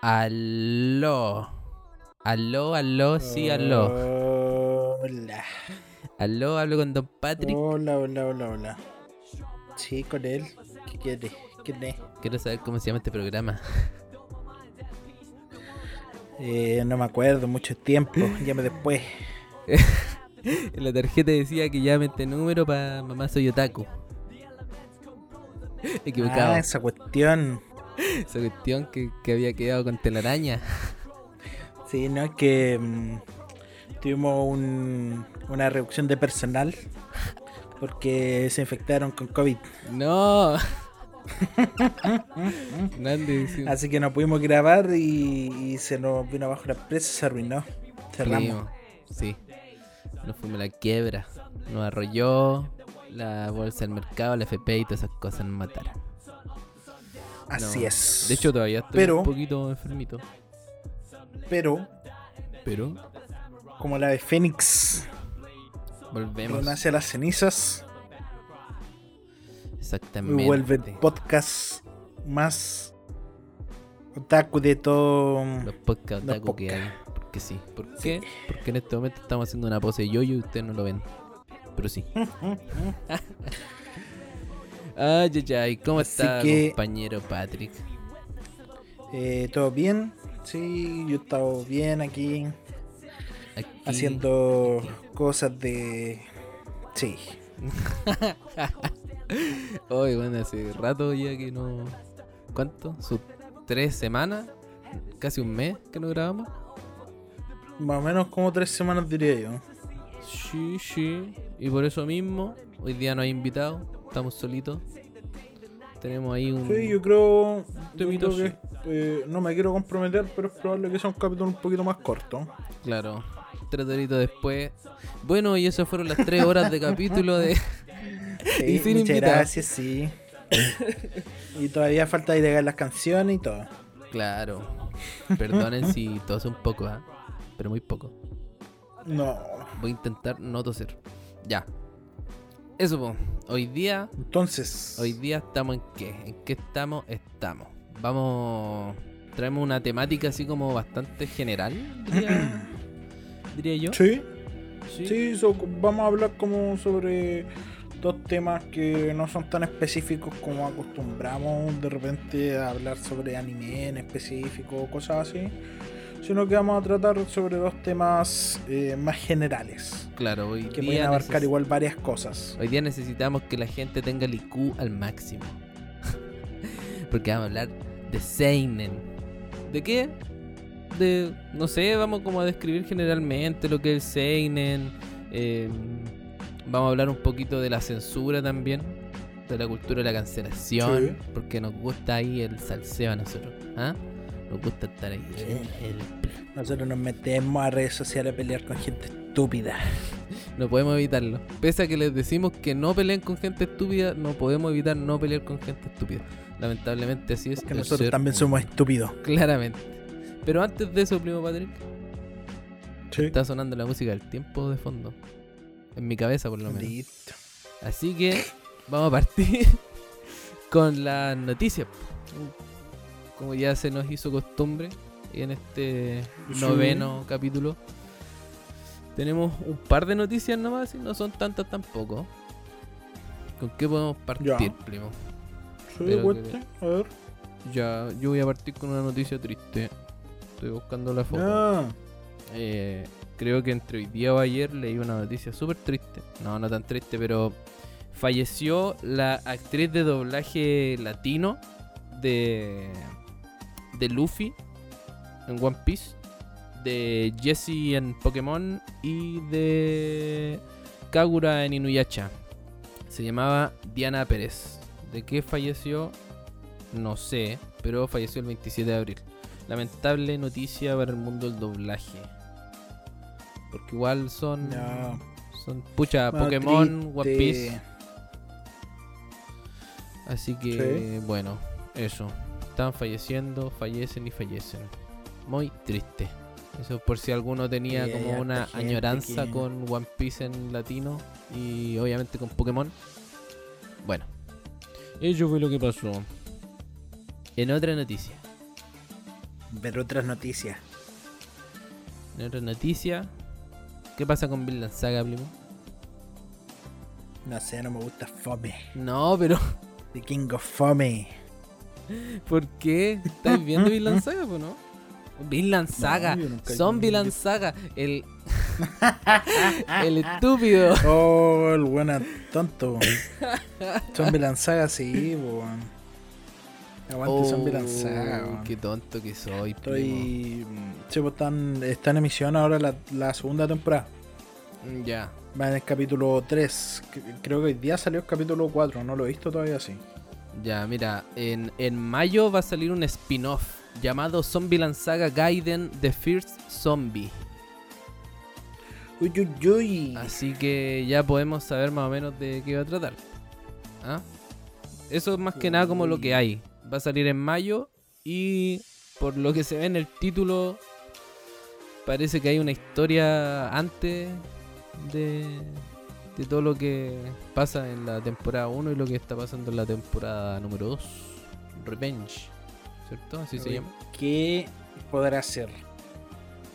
Aló. Aló, aló, sí, aló. Hola. Aló, hablo con Don Patrick. Hola, hola, hola, hola. Sí, con él. ¿Qué quiere? ¿Quién es? Quiero saber cómo se llama este programa. Eh, no me acuerdo, mucho tiempo. Llame después. en la tarjeta decía que llame este número para mamá soy otaku. Equivocado. Ah, esa cuestión. Esa cuestión que, que había quedado con telaraña. Sí, no, es que mm, tuvimos un- una reducción de personal porque se infectaron con COVID. No. Así que no pudimos grabar y, y se nos vino abajo la empresa, se arruinó. Cerramos. Sí. Nos fuimos a la quiebra. Nos arrolló la bolsa del mercado, la FP y todas esas cosas nos mataron. Así No. es. De hecho, todavía estoy Pero- un poquito enfermito. pero Pero como la de Fénix, volvemos. renace a las cenizas Exactamente. y vuelve el podcast más otaku de todo. Los podcast Los otaku que hay. Porque sí. ¿Por qué? Porque en este momento estamos haciendo una pose de yoyo y ustedes no lo ven. Pero sí. Ay, ay, ay. ¿Cómo Así está, que- compañero Patrick? Eh, ¿Todo bien? Sí, yo he estado bien aquí Aquí- haciendo cosas de... Sí, Hoy, bueno, hace rato ya que no. ¿Cuánto? ¿Sus tres semanas? ¿Casi un mes que no grabamos? más o menos como tres semanas diría yo. Sí, sí. Y por eso mismo, hoy día no hay invitado, estamos solitos. Tenemos ahí un. Sí, yo creo, yo Temito, creo que eh, no me quiero comprometer, pero es probable que sea un capítulo un poquito más corto. Claro, tres horitos después. Bueno, y esas fueron las tres horas de capítulo de. Sí, Y sin muchas invitado. gracias, sí. y todavía falta agregar las canciones y todo. Claro. Perdonen si tose un poco, ¿ah? Pero muy poco. No. Voy a intentar no toser. Ya. Eso, po. Hoy día Entonces, Hoy día estamos en qué? ¿En qué estamos? Estamos. Vamos. Traemos una temática así como bastante general, diría, diría yo. sí, Sí. sí, so- vamos a hablar como sobre dos temas que no son tan específicos como acostumbramos de repente a hablar sobre anime en específico o cosas así, sino que vamos a tratar sobre dos temas eh, más generales Claro, hoy que pueden abarcar igual varias cosas. hoy día necesitamos que la gente tenga el IQ al máximo. Porque vamos a hablar de Seinen. ¿De qué? De, no sé, vamos como a describir generalmente lo que es el Seinen. eh, vamos a hablar un poquito de la censura también. De la cultura de la cancelación. Sí. Porque nos gusta ahí el salseo a nosotros. ¿ah? Nos gusta estar ahí. El- Nosotros nos metemos a redes sociales a pelear con gente estúpida. No podemos evitarlo. Pese a que les decimos que no peleen con gente estúpida, no podemos evitar no pelear con gente estúpida. Lamentablemente así es. Que el nosotros también humano. somos estúpidos. Claramente. Pero antes de eso, primo Patrick, Sí. Está sonando la música del tiempo de fondo. En mi cabeza, por lo menos. Listo. Así que vamos a partir con las noticias. Como ya se nos hizo costumbre en este Sí. noveno capítulo. Tenemos un par de noticias nomás y no son tantas tampoco. ¿Con qué podemos partir, Ya. primo? Pero cuente, a ver. Ya, yo voy a partir con una noticia triste. Estoy buscando la foto. Ah, Eh, creo que entre hoy día o ayer leí una noticia súper triste. No, no tan triste, pero falleció la actriz de doblaje latino de, de Luffy en One Piece, de Jessie en Pokémon y de Kagura en Inuyasha. Se llamaba Diana Pérez. ¿De qué falleció? No sé, pero falleció el 27 de abril. Lamentable noticia para el mundo del doblaje. Porque igual son. Son pucha, Pokémon, One. Piece. Así que, bueno, eso. Están falleciendo, fallecen y fallecen. Muy triste. Eso por si alguno tenía como una añoranza que- con One Piece en latino y obviamente con Pokémon. Bueno, eso fue lo que pasó. En otra noticia, Ver otras noticias. en otra noticia, ¿qué pasa con Vinland Saga, primo? No sé, no me gusta Fome. No, pero The King of Fome. ¿por qué? ¿Estás viendo Vinland Saga, po, no? Vinland Saga, he son. Vinland Saga, el el estúpido. Oh, el buena tonto. Zombie Lanzaga, sí, po, weón. Aguante Zombie Oh, weón. qué tonto que soy. Estoy. Sí, pues están, está en emisión ahora la, la segunda temporada. Ya. Va en el capítulo 3. C- Creo que hoy día salió el capítulo 4. No lo he visto todavía así. Ya, mira, en, en mayo va a salir un spin-off llamado Zombieland Saga Gaiden The First Zombie. Uy, uy, uy. Así que ya podemos saber más o menos de qué va a tratar. ¿Ah? Eso es más que nada como lo que hay. Va a salir en mayo y por lo que se ve en el título parece que hay una historia antes de, de todo lo que pasa en la temporada 1 y lo que está pasando en la temporada número 2. Revenge. ¿Cierto? Así se llama. ¿Qué podrá ser?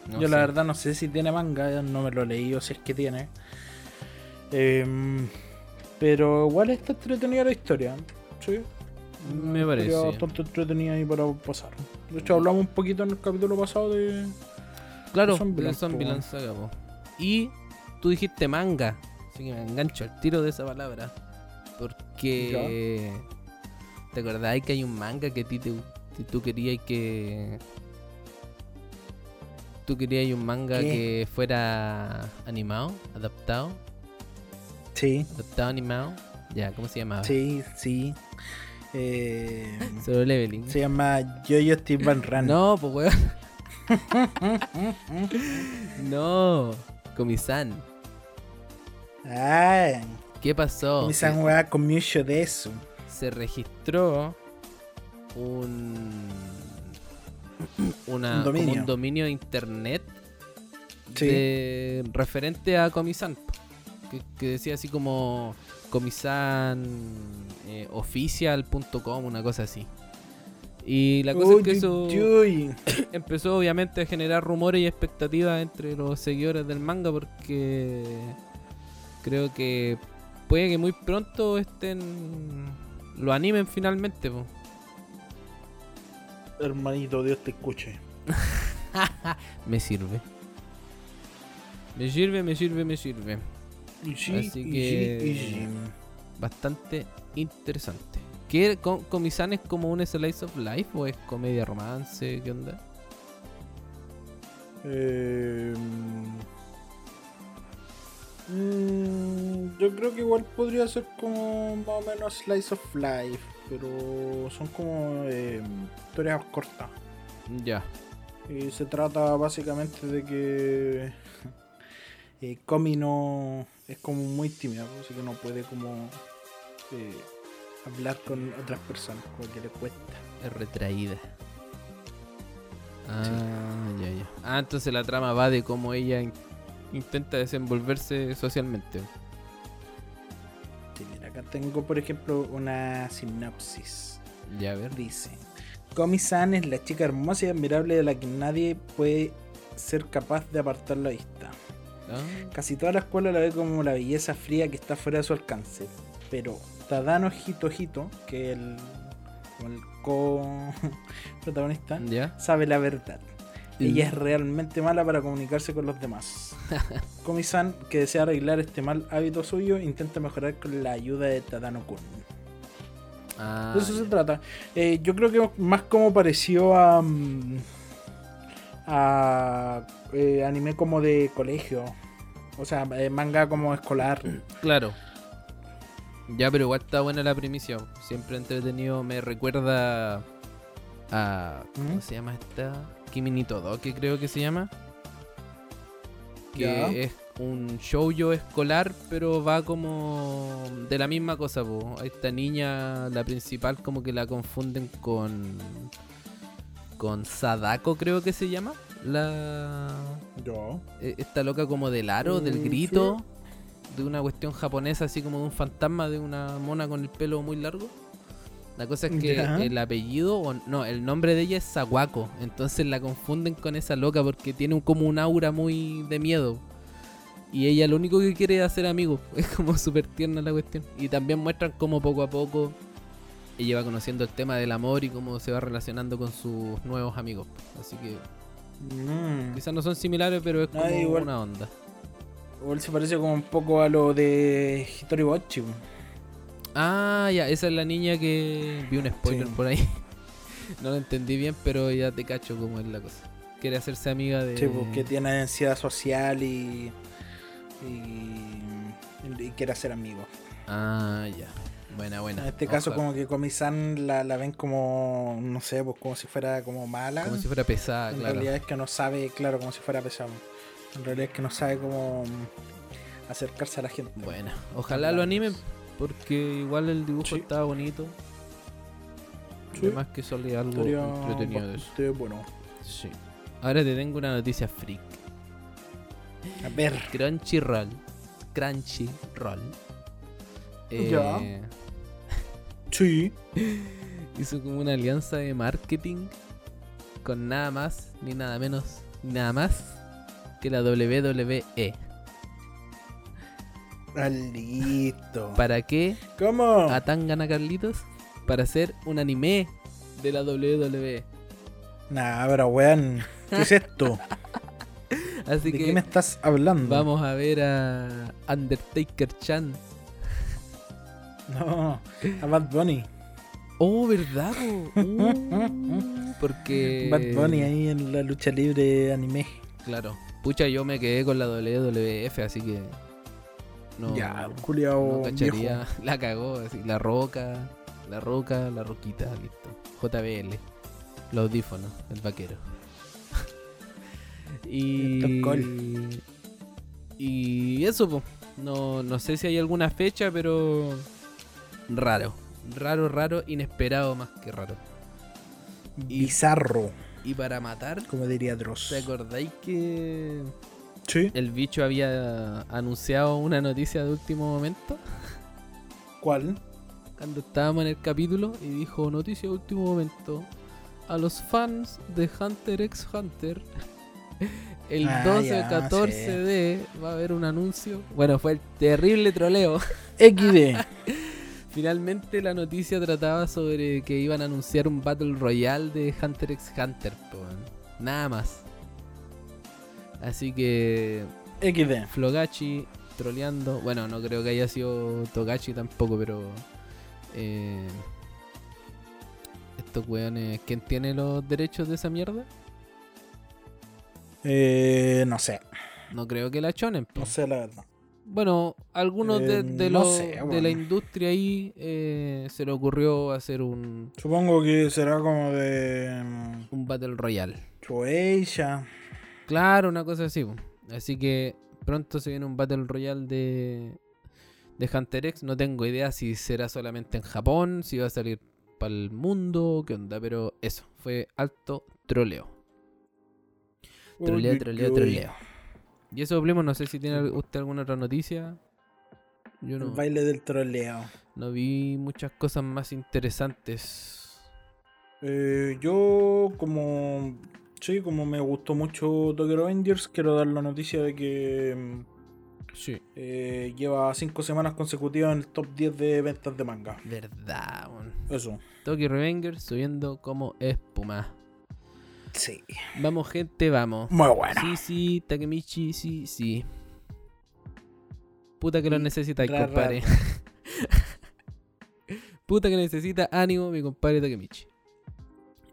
No Yo la verdad no sé si tiene manga, no me lo leí o si es que tiene. Em, pero igual está entretenida la historia. Sí. Me parece. bastante entretenida ahí para pasar. De hecho, hablamos un poquito en el capítulo pasado de. Claro, Zombieland, de Zombieland po. Saga, po. Y tú dijiste manga, que me engancho al tiro de esa palabra. Porque. ¿Te acordás que hay un manga que a ti te, que tú querías que. Tú querías un manga ¿Qué? que fuera animado, adaptado, Sí, adaptado animado. Ya, ¿cómo se llamaba? sí, sí. Eh, Solo leveling. se llama Jojo Steve Van Run. No, pues weón. no, Comisan. Ah, ¿Qué pasó? san weá con mucho de eso. se registró un una Un dominio. un dominio de internet Sí. de- referente a Comisan que, que decía así como comisan eh, una cosa así y la cosa es que eso uy. empezó obviamente a generar rumores y expectativas entre los seguidores del manga porque creo que puede que muy pronto estén lo animen finalmente po. Hermanito, Dios te escuche. me sirve me sirve me sirve me sirve Y sí, Así y que- sí, y sí. bastante interesante ¿Qué Co- Comisan es como un slice of life o es comedia romance qué onda Eh, mm, yo creo que igual podría ser como más o menos Slice of Life, pero son como eh, historias cortas. ya Y se trata básicamente de que eh, Comi no es como muy tímido, así que no puede como eh, hablar con otras personas, como que le cuesta. es retraída Ah, ya, ya. Ah, entonces la trama va de cómo ella intenta desenvolverse socialmente. Sí, mira, acá tengo, por ejemplo, una sinopsis. Ya, a ver. Dice: Komi-san es la chica hermosa y admirable de la que nadie puede ser capaz de apartar la vista. Ah, Casi toda la escuela la ve como la belleza fría que está fuera de su alcance. Pero Tadano Hito, que es el, el co-protagonista, ya. sabe la verdad. Ella es realmente mala para comunicarse con los demás. Komi-san, que desea arreglar este mal hábito suyo, intenta mejorar con la ayuda de Tadano-kun. Ah, De eso se trata. Eh, yo creo que más como pareció a. mm, a eh, anime como de colegio. O sea, eh, manga como escolar. Claro. Ya, pero igual está buena la primicia. Siempre entretenido. Me recuerda a. ¿Cómo ¿Mm? se llama esta? Kimi ni Todo, que creo que se llama. Que es un shoujo escolar, pero va como de la misma cosa. Po. A esta niña, la principal, como que la confunden con. Con Sadako, creo que se llama. La. Yo. Eh, esta loca como del aro, del Mm, grito, de una cuestión japonesa, así como de un fantasma de una mona con el pelo muy largo. La cosa es que Ya. el apellido, o no, el nombre de ella es Sawako. Entonces la confunden con esa loca porque tiene un- como un aura muy de miedo. Y ella lo único que quiere es hacer amigos. Es como súper tierna la cuestión. Y también muestran cómo poco a poco ella va conociendo el tema del amor y cómo se va relacionando con sus nuevos amigos. Así que Mm. quizás no son similares, pero es Ah, como igual. una onda. Igual se parece como un poco a lo de Hitori Bochi. Ah, ya, esa es la niña que vi un spoiler Sí. por ahí. no lo entendí bien, pero ya te cacho cómo es la cosa. Quiere hacerse amiga de. Sí, porque tiene ansiedad social y. y. y quiere hacer amigos. Ah, ya. Buena, buena. En este caso, como que Komi-san la, la ven como. no sé, pues como si fuera como mala. Como si fuera pesada, en claro. realidad es que no sabe, claro, como si fuera pesado. En realidad es que no sabe cómo acercarse a la gente. Buena. Ojalá lo animen, porque igual el dibujo Sí. estaba bonito. Sí. Además que sale algo Estaría entretenido de eso. bueno. Sí. Ahora te tengo una noticia freak. A ver. Crunchyroll. Crunchyroll. Ya. Eh, Sí. hizo como una alianza de marketing con nada más, ni nada menos, ni nada más que la WWE. Ah, listo. ¿Para qué ¿Cómo? atan a Carlitos? Para hacer un anime de la WWE. Nah, pero weón. ¿Qué es esto? Así ¿De que qué me estás hablando? vamos a ver a Undertaker Chan. No, a Bad Bunny. Oh, ¿verdad? Uh, porque. Bad Bunny ahí en la lucha libre anime. Claro. Pucha, yo me quedé con la WWF, así que. No, ya, no culiao cacharía. La cagó, así. La roca, la roca, la roquita, listo. JBL. Los audífonos, el vaquero. y. El Y eso, po. No, no sé si hay alguna fecha, pero. Raro. Raro, raro, inesperado más que raro. Y- Bizarro, Y para matar, como diría Dross. ¿te acordáis que Sí. el bicho había anunciado una noticia de último momento? ¿Cuál? Cuando estábamos en el capítulo y dijo noticia de último momento. A los fans de Hunter x Hunter. El Ah, 12 ya, o 14 sí. de va a haber un anuncio. Bueno, fue el terrible troleo. XD. Finalmente la noticia trataba sobre que iban a anunciar un Battle Royale de Hunter x Hunter. Nada más. Así que XD. Flogachi troleando. Bueno, no creo que haya sido Togachi tampoco, pero. eh, estos weones. ¿Quién tiene los derechos de esa mierda? Eh, no sé. No creo que la chonen. po. No sé la verdad. Bueno, algunos de, Eh, de no los- sé, de la industria ahí eh, se le ocurrió hacer un, Supongo que será como de. mm, un Battle Royale. Shueisha. Claro, una cosa así. Así que pronto se viene un Battle Royale de, de Hunter X. No tengo idea si será solamente en Japón, si va a salir para el mundo, qué onda. Pero eso, fue alto troleo. Troleo, troleo, troleo. Y eso, Primo, no sé si tiene usted alguna otra noticia. Yo El no, baile del troleo. no vi muchas cosas más interesantes. Eh, yo, como. Sí, como me gustó mucho Tokyo Revengers, quiero dar la noticia de que mm, Sí. eh, lleva 5 semanas consecutivas en el top 10 de ventas de manga. Verdad, weón. Eso. Tokyo Revenger subiendo como espuma. Sí. Vamos, gente, vamos. Muy bueno. Sí, sí, Takemichi, sí, sí. Puta que lo Y necesitáis, ra, ra. compadre. Puta que necesita ánimo, mi compadre Takemichi.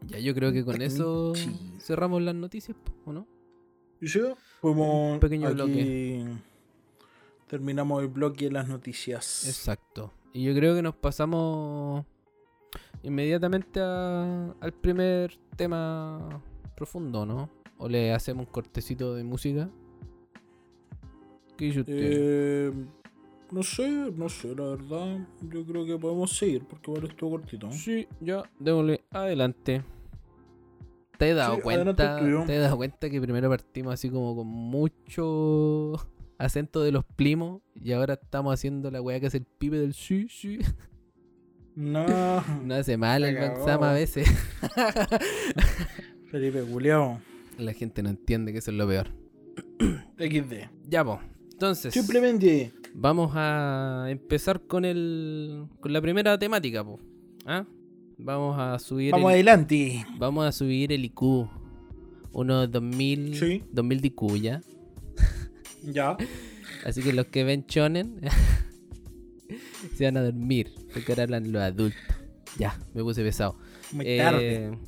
Ya, yo creo que con eso cerramos las noticias, ¿o no? ¿Y sí? Fuimos Un pequeño aquí, Terminamos el bloque de las noticias. Exacto. Y yo creo que nos pasamos inmediatamente a- al primer tema profundo, ¿no? O le hacemos un cortecito de música. ¿Qué dice usted? Eh, no sé, no sé, la verdad. Yo creo que podemos seguir porque igual estuvo cortito. Sí, ya, démosle adelante. ¿Te has dado Sí, cuenta? ¿Te has dado cuenta que primero partimos así como con mucho acento de los primos y ahora estamos haciendo la weá que hace el pibe del sí, sí? No, No hace mal el. Bansama a veces. Felipe Culeado. La gente no entiende que eso es lo peor. XD. Ya, pues. Entonces, Simplemente. Vamos a empezar con el con la primera temática, pues. ¿Ah? Vamos a subir Vamos el, adelante. vamos a subir el IQ. Unos 2000 Sí. 2000 de IQ ya. Ya. Así que los que ven chonen se van a dormir, porque ahora hablan los adultos. Ya, me puse pesado. Muy Eh, tarde.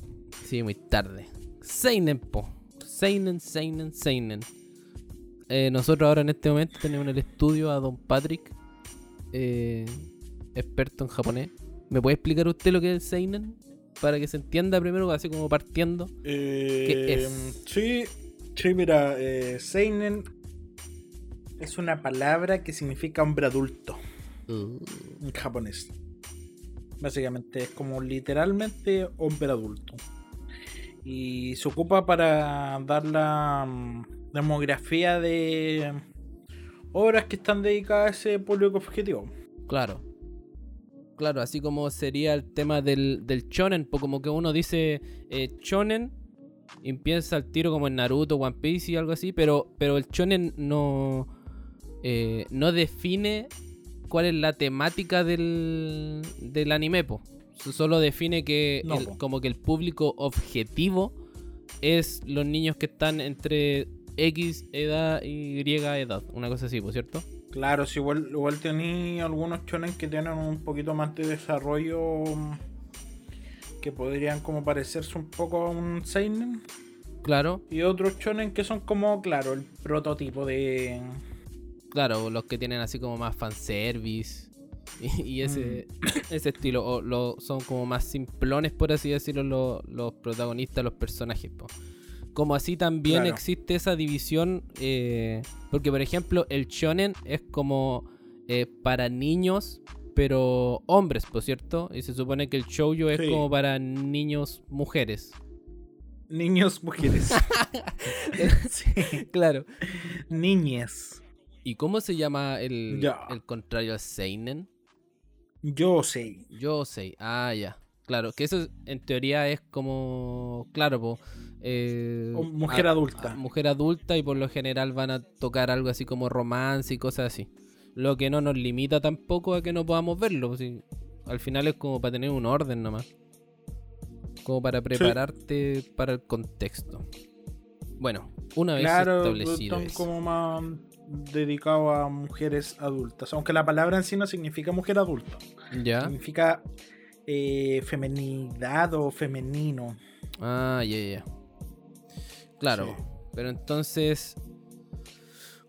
Sí, muy tarde. Seinen, po. Seinen, Seinen, Seinen. Eh, nosotros ahora en este momento tenemos en el estudio a Don Patrick, eh, experto en japonés. ¿Me puede explicar usted lo que es el Seinen? Para que se entienda primero, así como partiendo. Eh, es? Sí, sí, mira, Seinen es una palabra que significa hombre adulto Uh, en japonés. Básicamente es como literalmente hombre adulto. Y se ocupa para dar la mm, demografía de obras que están dedicadas a ese público objetivo. claro. Claro, así como sería el tema del, del chonen, pues como que uno dice eh, chonen y piensa al tiro como en Naruto, One Piece y algo así, pero, pero el chonen no, eh, no define cuál es la temática del, del anime, po. Solo define que No, el- po. como que el público objetivo es los niños que están entre X edad y Y edad, una cosa así, ¿por cierto? Claro, si igual, igual tenía algunos shonen que tienen un poquito más de desarrollo mm, que podrían como parecerse un poco a un seinen Claro, y otros shonen que son como, claro, el prototipo de claro, los que tienen así como más fanservice y, y ese, ese estilo, o lo, son como más simplones, por así decirlo, lo- los protagonistas, los personajes. po. Como así también Claro. existe esa división, eh, porque por ejemplo el shonen es como eh, para niños, pero hombres, por cierto, y se supone que el shoujo es Sí. como para niños, mujeres. niños, mujeres. Sí, claro. Niñes. ¿Y cómo se llama el, el contrario al seinen? Yo sé. Yo sé. Ah, ya. Claro, que eso en teoría es como. Claro, po, eh, mujer a- adulta. a mujer adulta y por lo general van a tocar algo así como romance y cosas así. Lo que no nos limita tampoco a que no podamos verlo. si- al final es como para tener un orden nomás. Como para prepararte para el contexto. Bueno, una vez Claro, establecido están eso. como más dedicados a mujeres adultas. Aunque la palabra en sí no significa mujer adulta. ¿Ya? Significa eh, femenidad o femenino. Ah, ya, ya. Claro. Sí. Pero entonces.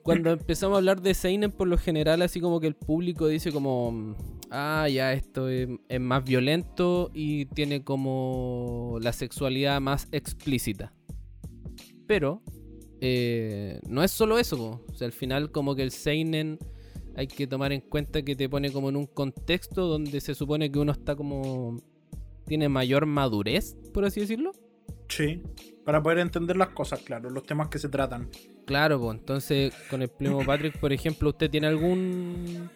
Cuando empezamos a hablar de Seinen, por lo general, así como que el público dice como. Ah, ya, esto es, es más violento y tiene como la sexualidad más explícita. Pero. eh, no es solo eso, po. o sea, al final como que el Seinen hay que tomar en cuenta que te pone como en un contexto donde se supone que uno está como tiene mayor madurez, por así decirlo. Sí. Para poder entender las cosas, claro, los temas que se tratan. Claro, pues entonces con el primo Patrick, por ejemplo, ¿usted tiene algún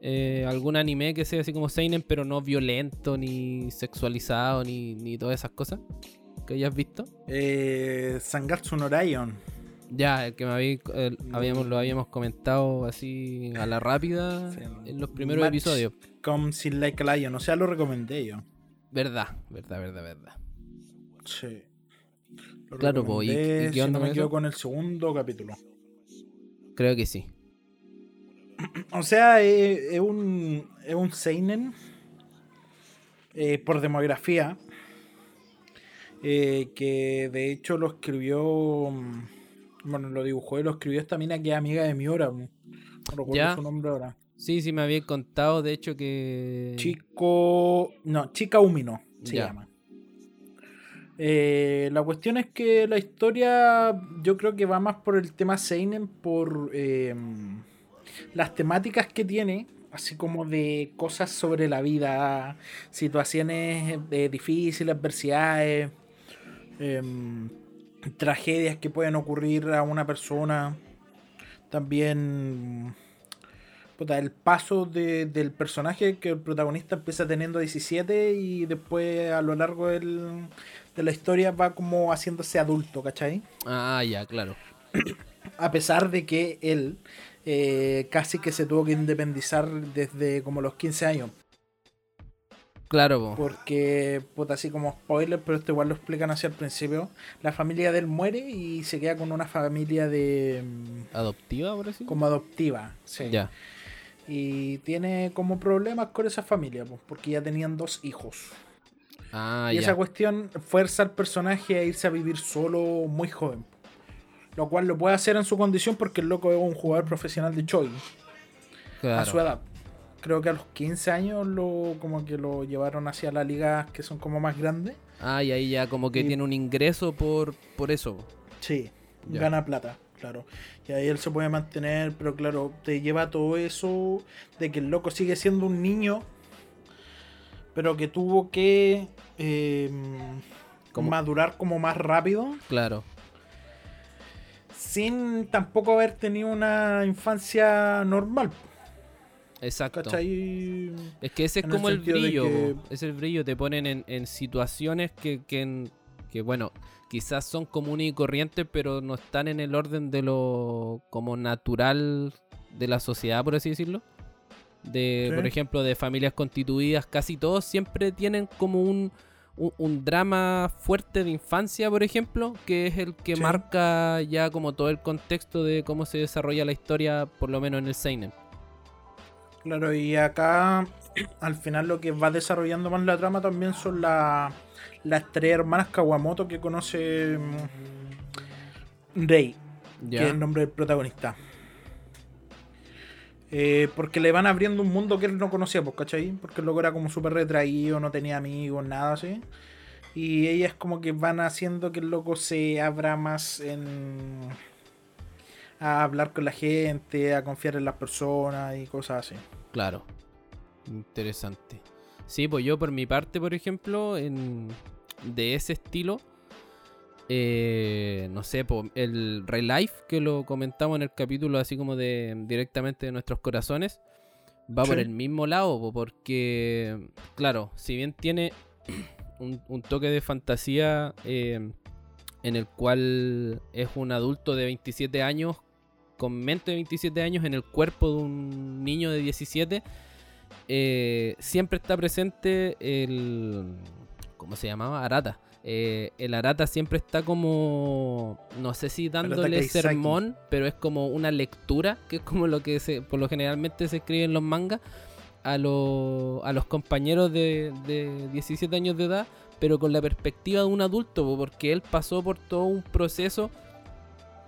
eh, algún anime que sea así como Seinen, pero no violento, ni sexualizado, ni, ni todas esas cosas que hayas visto? Eh, Sangatsu no Raion. Ya, el que me habí- el- habíamos, lo habíamos comentado así a la rápida Sí. en los primeros Match episodios. Come Sin Like a Lion, o sea, lo recomendé yo. Verdad, verdad, verdad, verdad. Sí. Lo Claro, po, ¿y- y qué si onda no me eso? con el segundo capítulo. Creo que sí. O sea, eh, es, un, es un Seinen eh, por demografía. eh, que de hecho lo escribió. mm, Bueno, lo dibujó y lo escribió esta mina que es amiga de Miura. No recuerdo Ya. su nombre ahora. Sí, sí, me había contado, de hecho, que. Chico. No, Chica Umino se Ya. llama. Eh, la cuestión es que la historia yo creo que va más por el tema Seinen, por eh, las temáticas que tiene, así como de cosas sobre la vida, situaciones difíciles, adversidades, em, tragedias que pueden ocurrir a una persona. También el paso de- del personaje que el protagonista empieza teniendo 17 y después a lo largo del- de la historia va como haciéndose adulto, ¿cachai? Ah, ya, claro. A pesar de que él eh, casi que se tuvo que independizar desde como los 15 años. Claro, po. Porque, puta, así como spoiler, pero esto igual lo explican hacia el principio. La familia de él muere y se queda con una familia de. mm, adoptiva, por así. como adoptiva. Sí. Ya. Y tiene como problemas con esa familia, pues, porque ya tenían dos hijos. Ah, y ya. esa cuestión fuerza al personaje a irse a vivir solo muy joven. Lo cual lo puede hacer en su condición porque el loco es un jugador profesional de Choi Claro. a su edad. Creo que a los 15 años lo como que lo llevaron hacia las ligas que son como más grandes. Ah, y ahí ya como que Y- tiene un ingreso por, por eso. Sí, Ya. gana plata, claro. Y ahí él se puede mantener, pero claro, te lleva todo eso de que el loco sigue siendo un niño, pero que tuvo que eh, Como- madurar como más rápido, Claro. sin tampoco haber tenido una infancia normal. Exacto. ¿Cachai? Es que ese es En como el, brillo, que- es el brillo, te ponen en, en situaciones que, que, en- que, bueno, quizás son comunes y corrientes, pero no están en el orden de lo como natural de la sociedad, por así decirlo. De, Sí. por ejemplo, de familias constituidas, casi todos siempre tienen como un, un, un drama fuerte de infancia, por ejemplo, que es el que Sí. marca ya como todo el contexto de cómo se desarrolla la historia, por lo menos en el Seinen. Claro, y acá al final lo que va desarrollando más la trama también son la- las tres hermanas Kawamoto que conoce mm, Rei, que es el nombre del protagonista. Eh, porque le van abriendo un mundo que él no conocía, pues, ¿cachai? Porque el loco era como súper retraído, no tenía amigos, nada así. Y ellas como que van haciendo que el loco se abra más en... a hablar con la gente, a confiar en las personas y cosas así. Claro. Interesante. Sí, pues yo por mi parte, por ejemplo, en, de ese estilo, eh, no sé, po, el Real Life, que lo comentamos en el capítulo así como de directamente de nuestros corazones, va por el mismo lado, po, porque, claro, si bien tiene un, un toque de fantasía eh, en el cual es un adulto de 27 años con mente de 27 años en el cuerpo de un niño de 17, eh, siempre está presente el... ¿Cómo se llamaba? Arata. Eh, el Arata siempre está como, no sé si dándole sermón, pero es como una lectura, que es como lo que se, por lo generalmente se escribe en los mangas, a, lo- a los compañeros de, de 17 años de edad, pero con la perspectiva de un adulto, po, porque él pasó por todo un proceso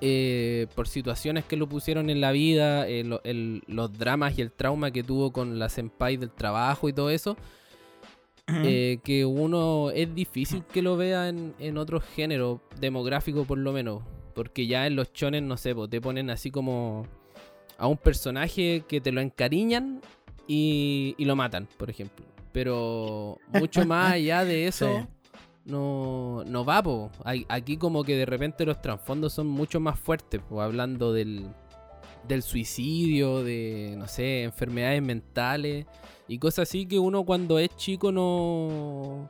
eh, por situaciones que lo pusieron en la vida, eh, lo- el- los dramas y el trauma que tuvo con la senpai del trabajo y todo eso, eh, que uno es difícil que lo vea en, en otro género demográfico por lo menos, porque ya en los chones, no sé, po, te ponen así como a un personaje que te lo encariñan y, y lo matan, por ejemplo. Pero mucho más allá de eso, Sí. no, no va, po. Aquí como que de repente los trasfondos son mucho más fuertes, po, hablando del, del suicidio, de, no sé, enfermedades mentales y cosas así que uno cuando es chico no...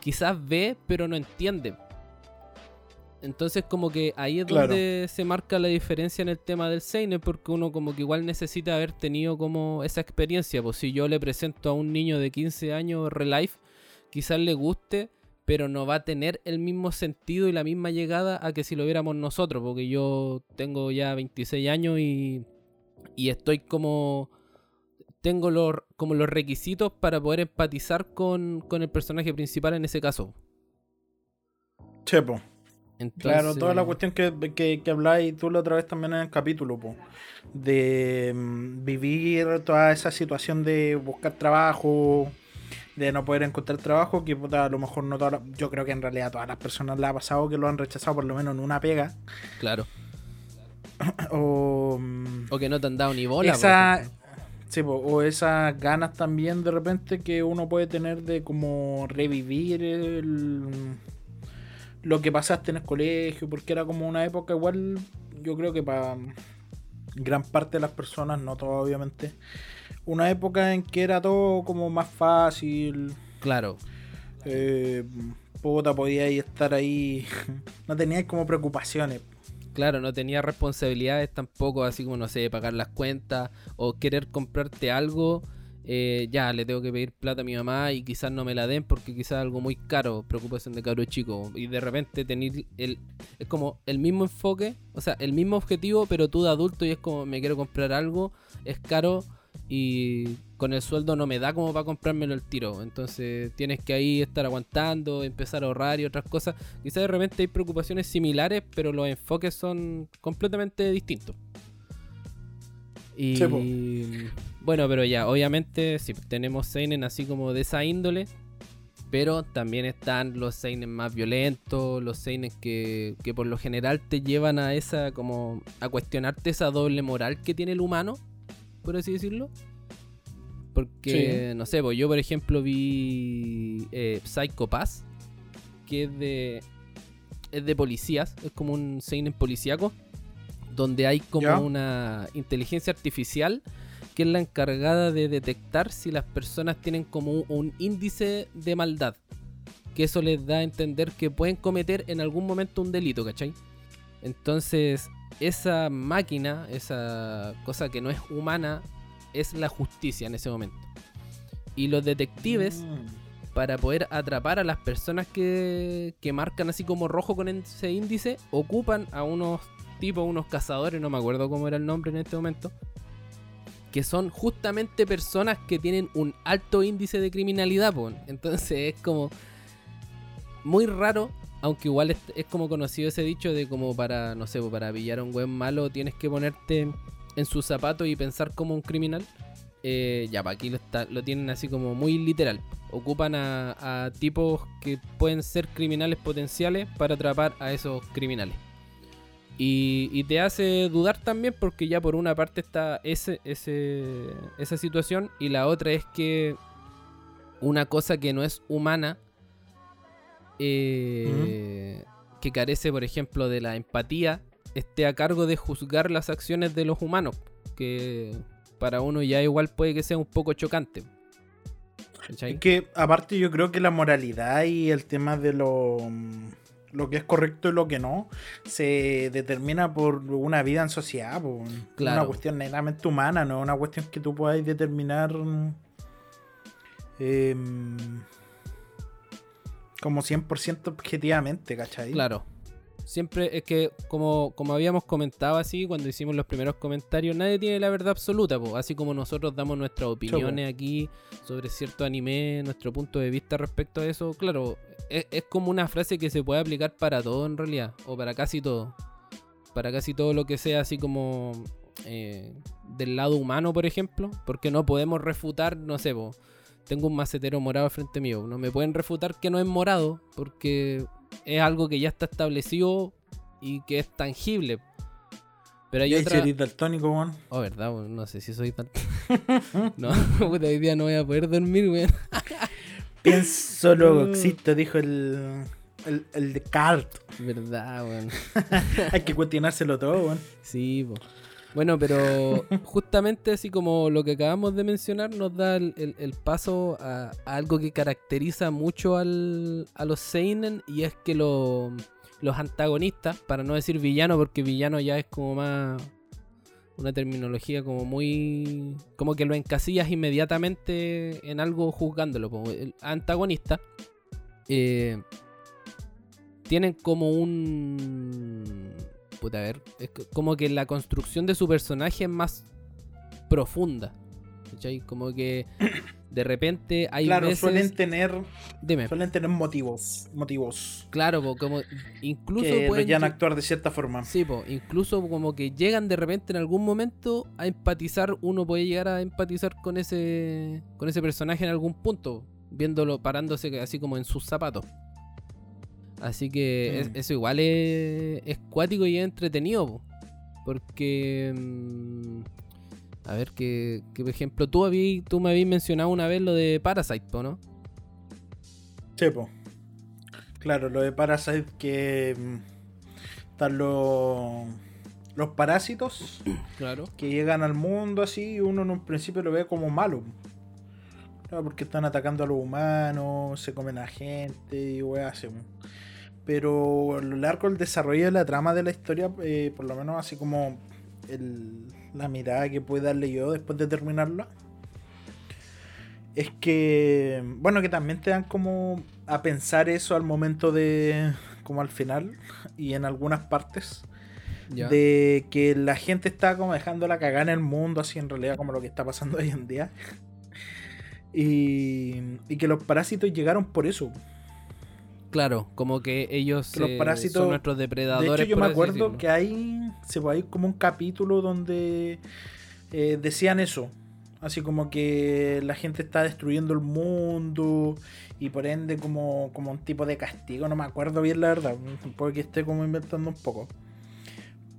quizás ve, pero no entiende. Entonces como que ahí es Claro. donde se marca la diferencia en el tema del Seinen, porque uno como que igual necesita haber tenido como esa experiencia. Pues si yo le presento a un niño de 15 años Relife, quizás le guste, pero no va a tener el mismo sentido y la misma llegada a que si lo viéramos nosotros, porque yo tengo ya 26 años y, y estoy como... Tengo los, como los requisitos para poder empatizar con, con el personaje principal en ese caso. Chepo. Entonces, Claro, toda la cuestión que, que, que habláis tú la otra vez también en el capítulo, po, de mm, vivir toda esa situación de buscar trabajo, de no poder encontrar trabajo, que puta, a lo mejor no todas las- yo creo que en realidad a todas las personas le ha pasado que lo han rechazado por lo menos en una pega. Claro. O, mm, O que no te han dado ni bola. esa. Sí, o esas ganas también de repente que uno puede tener de como revivir el- lo que pasaste en el colegio, porque era como una época igual, yo creo que para gran parte de las personas, no todas obviamente, una época en que era todo como más fácil, Claro. eh, puta, podíais estar ahí, no teníais como preocupaciones. Claro, no tenía responsabilidades tampoco, así como, no sé, pagar las cuentas o querer comprarte algo. eh, ya, le tengo que pedir plata a mi mamá y quizás no me la den porque quizás algo muy caro, preocupación de cabro chico. Y de repente tener el. Es como el mismo enfoque, o sea, el mismo objetivo, pero tú de adulto y es como, me quiero comprar algo, es caro y con el sueldo no me da como para comprármelo el tiro. Entonces tienes que ahí estar aguantando, empezar a ahorrar y otras cosas. Quizás de repente hay preocupaciones similares, pero los enfoques son completamente distintos. Y Sí, po. bueno, pero ya, obviamente sí, tenemos Seinen así como de esa índole. Pero también están los Seinen más violentos, los Seinen que, que por lo general te llevan a esa como a cuestionarte esa doble moral que tiene el humano, por así decirlo. Porque, no sé, pues yo por ejemplo vi eh, Psycho Pass, que es de, es de policías, es como un seinen policíaco, donde hay como Ya. una inteligencia artificial que es la encargada de detectar si las personas tienen como un, un índice de maldad. Que eso les da a entender que pueden cometer en algún momento un delito, ¿cachai? Entonces, esa máquina, esa cosa que no es humana, es la justicia en ese momento. Y los detectives, Mm. para poder atrapar a las personas que, que marcan así como rojo con ese índice, ocupan a unos tipos, unos cazadores, no me acuerdo cómo era el nombre en este momento, que son justamente personas que tienen un alto índice de criminalidad. po. Entonces es como muy raro, aunque igual es, como conocido ese dicho de como para, no sé, para pillar a un buen malo tienes que ponerte en sus zapatos y pensar como un criminal. Eh, ya, aquí lo, tienen así como muy literal. Ocupan a, tipos que pueden ser criminales potenciales para atrapar a esos criminales. Y, y te hace dudar también porque ya por una parte está ese, ese, esa situación y la otra es que una cosa que no es humana, eh, que carece por ejemplo de la empatía, esté a cargo de juzgar las acciones de los humanos, que para uno ya igual puede que sea un poco chocante. ¿Cachai? Es que aparte yo creo que la moralidad y el tema de lo, lo que es correcto y lo que no se determina por una vida en sociedad, po. Claro. una cuestión netamente humana, no es una cuestión que tú puedas determinar em, como 100% objetivamente, ¿cachai? Claro. Siempre es que, como, como habíamos comentado así, cuando hicimos los primeros comentarios, nadie tiene la verdad absoluta, po. así como nosotros damos nuestras opiniones aquí sobre cierto anime, nuestro punto de vista respecto a eso, claro, es, es como una frase que se puede aplicar para todo en realidad, o para casi todo. Para casi todo lo que sea así como eh, del lado humano, por ejemplo, porque no podemos refutar, no sé, po, tengo un macetero morado al frente mío, no me pueden refutar que no es morado, porque es algo que ya está establecido y que es tangible. Pero hay Y otra... eres daltónico, weón. Oh, verdad, weón, no sé si soy tan... no, puta, hoy día no voy a poder dormir, weón. Pienso luego existo, dijo el, el, el de Cart. Verdad, weón. Hay que cuestionárselo todo, weón. Sí, po. Bueno, pero justamente así como lo que acabamos de mencionar nos da el, paso a, algo que caracteriza mucho al, a los Seinen y es que lo- los antagonistas, para no decir villano porque villano ya es como más una terminología como muy... como que lo encasillas inmediatamente en algo juzgándolo. po. El antagonista eh, tienen como un... Puta, a ver, es co- como que la construcción de su personaje es más profunda. ¿Cachai? Como que de repente hay claro, veces... suelen tener Dime. suelen tener motivos, motivos Claro, po, como incluso que pueden llevan a actuar de cierta forma. Sí, po, incluso como que llegan de repente en algún momento a empatizar, uno puede llegar a empatizar con ese con ese personaje en algún punto, viéndolo parándose así como en sus zapatos. Así que es- Mm. eso igual es, es cuático y es entretenido, po, porque mm, a ver que, que, por ejemplo tú habí- tú me habías mencionado una vez lo de Parasite, po, ¿no? Sí, po. Claro, lo de Parasite que mm, están los los parásitos Claro. que llegan al mundo así y uno en un principio lo ve como malo. Claro, porque están atacando a los humanos, se comen a gente y weas así. Pero a lo largo del desarrollo de la trama de la historia, eh, por lo menos así como el- la mirada que puedo darle yo después de terminarla, es que, bueno, que también te dan como a pensar eso al momento de, como al final y en algunas partes Ya. de que la gente está como dejando la cagada en el mundo, así en realidad como lo que está pasando hoy en día. Y, y que los parásitos llegaron por eso. Claro, como que ellos Que los eh, parásitos- son nuestros De depredadores. hecho, yo me acuerdo que hay, se va a ir como un capítulo donde eh, decían eso. Así como que la gente está destruyendo el mundo y por ende como, como un tipo de castigo. No me acuerdo bien la verdad. Puede que esté como inventando un poco.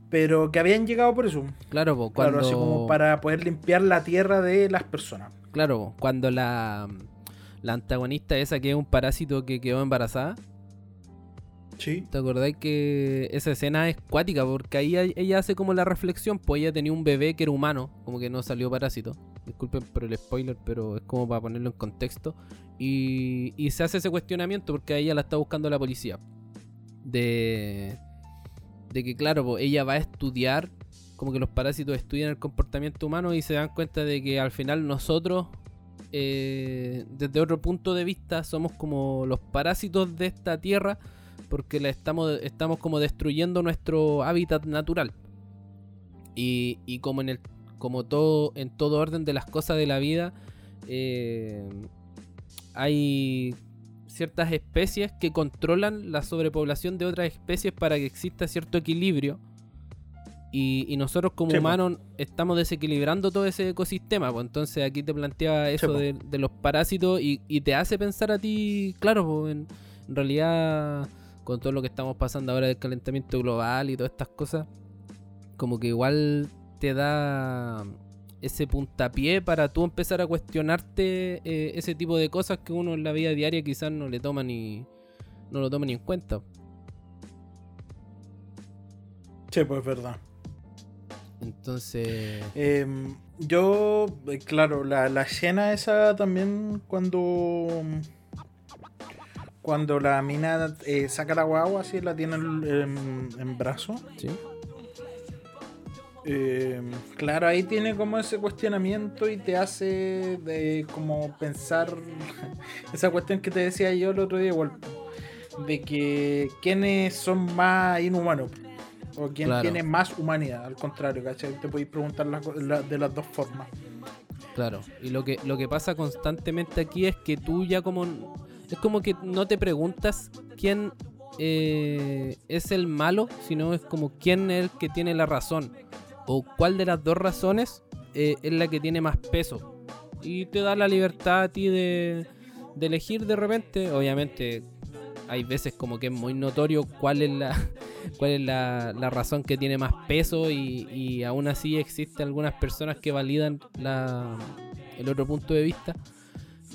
Pero que habían llegado por eso. Claro, po, cuando, Claro, así como para poder limpiar la tierra de las personas. claro, po, cuando la, la antagonista esa que es un parásito que quedó embarazada, Sí. ¿te acordáis que esa escena es cuática? Porque ahí ella hace como la reflexión, pues ella tenía un bebé que era humano, como que no salió parásito. Disculpen por el spoiler, pero es como para ponerlo en contexto. Y, y se hace ese cuestionamiento porque a ella la está buscando la policía. De, de que, claro, pues, ella va a estudiar, como que los parásitos estudian el comportamiento humano y se dan cuenta de que al final nosotros, eh, desde otro punto de vista, somos como los parásitos de esta tierra porque la estamos, estamos como destruyendo nuestro hábitat natural. Y, y como en el como todo en todo orden de las cosas de la vida eh, hay ciertas especies que controlan la sobrepoblación de otras especies para que exista cierto equilibrio y, y nosotros como Sí, humanos estamos desequilibrando todo ese ecosistema pues entonces aquí te planteaba eso de, de los parásitos y, y te hace pensar a ti claro pues, en, en realidad con todo lo que estamos pasando ahora del calentamiento global y todas estas cosas como que igual te da ese puntapié para tú empezar a cuestionarte eh, ese tipo de cosas que uno en la vida diaria quizás no le toma ni no lo toma ni en cuenta. Sí, pues es verdad. Entonces, Em, yo, eh, claro, la, la escena esa también cuando. Cuando la mina eh, saca la guagua, así la tiene en, en- brazo. sí, Em, claro, ahí tiene como ese cuestionamiento y te hace de como pensar esa cuestión que te decía yo el otro día igual de que quiénes son más inhumanos o quién Claro. tiene más humanidad, al contrario, ¿cachai? Te podéis preguntar la- de las dos formas. claro. Y lo que lo que pasa constantemente aquí es que tú ya como es como que no te preguntas quién eh, es el malo, sino es como quién es el que tiene la razón o cuál de las dos razones eh, es la que tiene más peso. Y te da la libertad a ti de, de elegir de repente. Obviamente hay veces como que es muy notorio cuál es la, cuál es la, la razón que tiene más peso y, y aún así existen algunas personas que validan la, el otro punto de vista.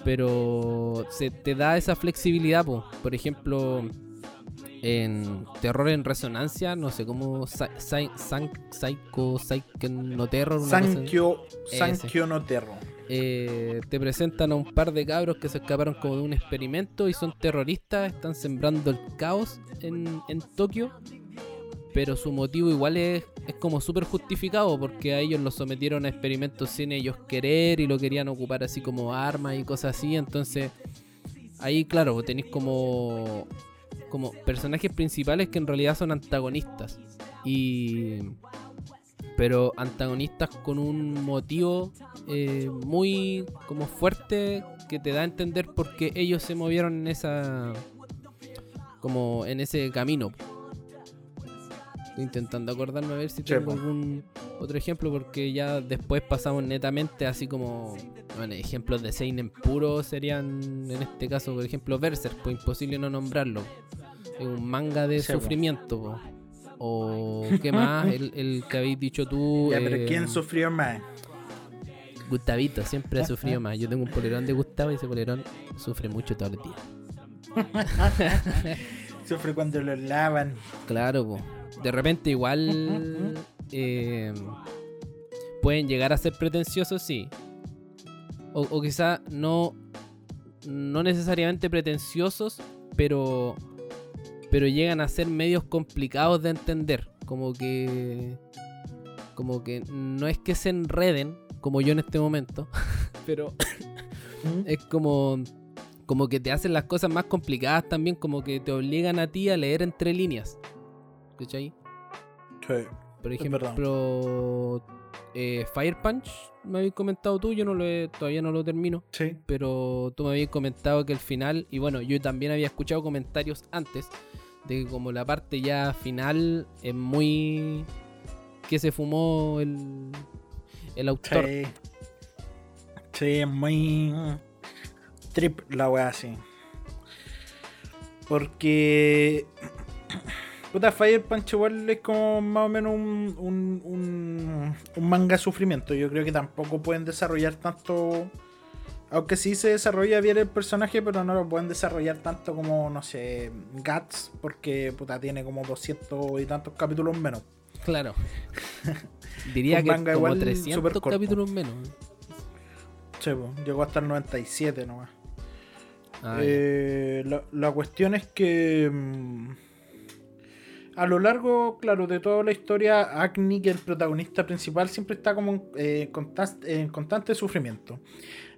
Pero se te da esa flexibilidad, po. por ejemplo, en Terror en Resonancia, no sé cómo. Psycho, Psycho no Terror. Sankyo. Sankyo no Terro. Eh, te presentan a un par de cabros que se escaparon como de un experimento y son terroristas, están sembrando el caos en, en Tokio, pero su motivo igual es, es como súper justificado porque a ellos los sometieron a experimentos sin ellos querer y lo querían ocupar así como armas y cosas así, entonces ahí claro, tenéis como, como personajes principales que en realidad son antagonistas. Y pero antagonistas con un motivo eh, muy como fuerte que te da a entender por qué ellos se movieron en esa como en ese camino. Estoy intentando acordarme a ver si tengo algún otro ejemplo porque ya después pasamos netamente así como bueno, ejemplos de Seinen puro serían en este caso por ejemplo Berserk pues imposible no nombrarlo. Es un manga de sufrimiento po. O qué más el, el que habéis dicho tú Ya, pero eh, ¿quién sufrió más? Gustavito siempre ha sufrido más. Yo tengo un polerón de Gustavo y ese polerón sufre mucho todos los días. Sufre cuando lo lavan. Claro, po. de repente igual eh, pueden llegar a ser pretenciosos, sí. O, o quizá no, no necesariamente pretenciosos, pero, pero llegan a ser medios complicados de entender. Como que, como que no es que se enreden, como yo en este momento, pero es como como que te hacen las cosas más complicadas también, como que te obligan a ti a leer entre líneas. ¿Cachai? Sí. Por ejemplo, eh, Fire Punch, me habéis comentado tú, yo no lo he- todavía no lo termino, Sí. pero tú me habías comentado que el final, y bueno, yo también había escuchado comentarios antes, de que como la parte ya final es muy... que se fumó el, el autor. Sí. Sí, es muy trip la wea así. Porque. Puta, Fire Punch igual es como más o menos un, un, un, un manga de sufrimiento. Yo creo que tampoco pueden desarrollar tanto. Aunque sí se desarrolla bien el personaje, pero no lo pueden desarrollar tanto como, no sé, Guts, porque puta tiene como 200 y tantos capítulos menos. Claro. Diría que como igual 300 súper corto. capítulos menos. Sí, po, llegó hasta el 97 nomás. Ah. Eh, la, la cuestión es que mm, a lo largo, claro, de toda la historia, Agni, que es el protagonista principal, siempre está como en, eh, en constante sufrimiento.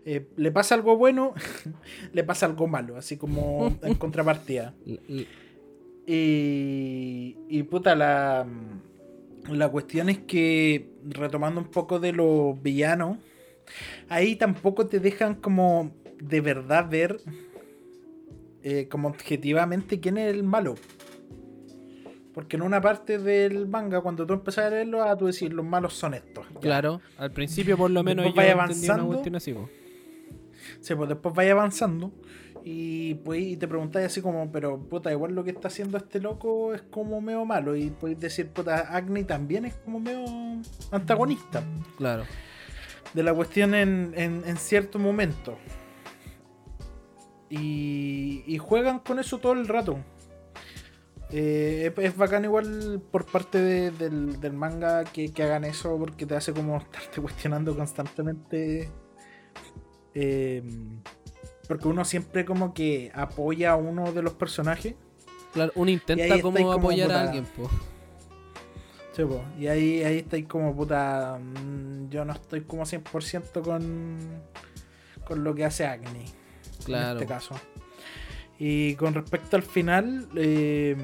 Eh, le pasa algo bueno, le pasa algo malo, así como en contrapartida. Y, y puta, la, la cuestión es que, retomando un poco de los villanos, ahí tampoco te dejan como de verdad ver eh, como objetivamente quién es el malo. Porque en una parte del manga, cuando tú empezás a leerlo, a tú decir los malos son estos. Claro, al principio por lo menos yo entendí una avanzando. cuestión así. Sí, pues después vaya avanzando y pues y te preguntáis así como, pero puta, igual lo que está haciendo este loco es como medio malo. Y podéis decir, puta, Agni también es como medio antagonista Claro. de la cuestión en, en, en cierto momento. Y, y juegan con eso todo el rato. Eh, es, es bacán igual por parte de- del, del manga que, que hagan eso porque te hace como estarte cuestionando constantemente. Eh, porque uno siempre como que apoya a uno de los personajes. Claro, uno intenta como como apoyar a alguien, po. Sí, po. Y ahí, ahí estáis como puta. mm, Yo no estoy como 100% con, con lo que hace Agni. Claro. En este caso. Y con respecto al final, eh,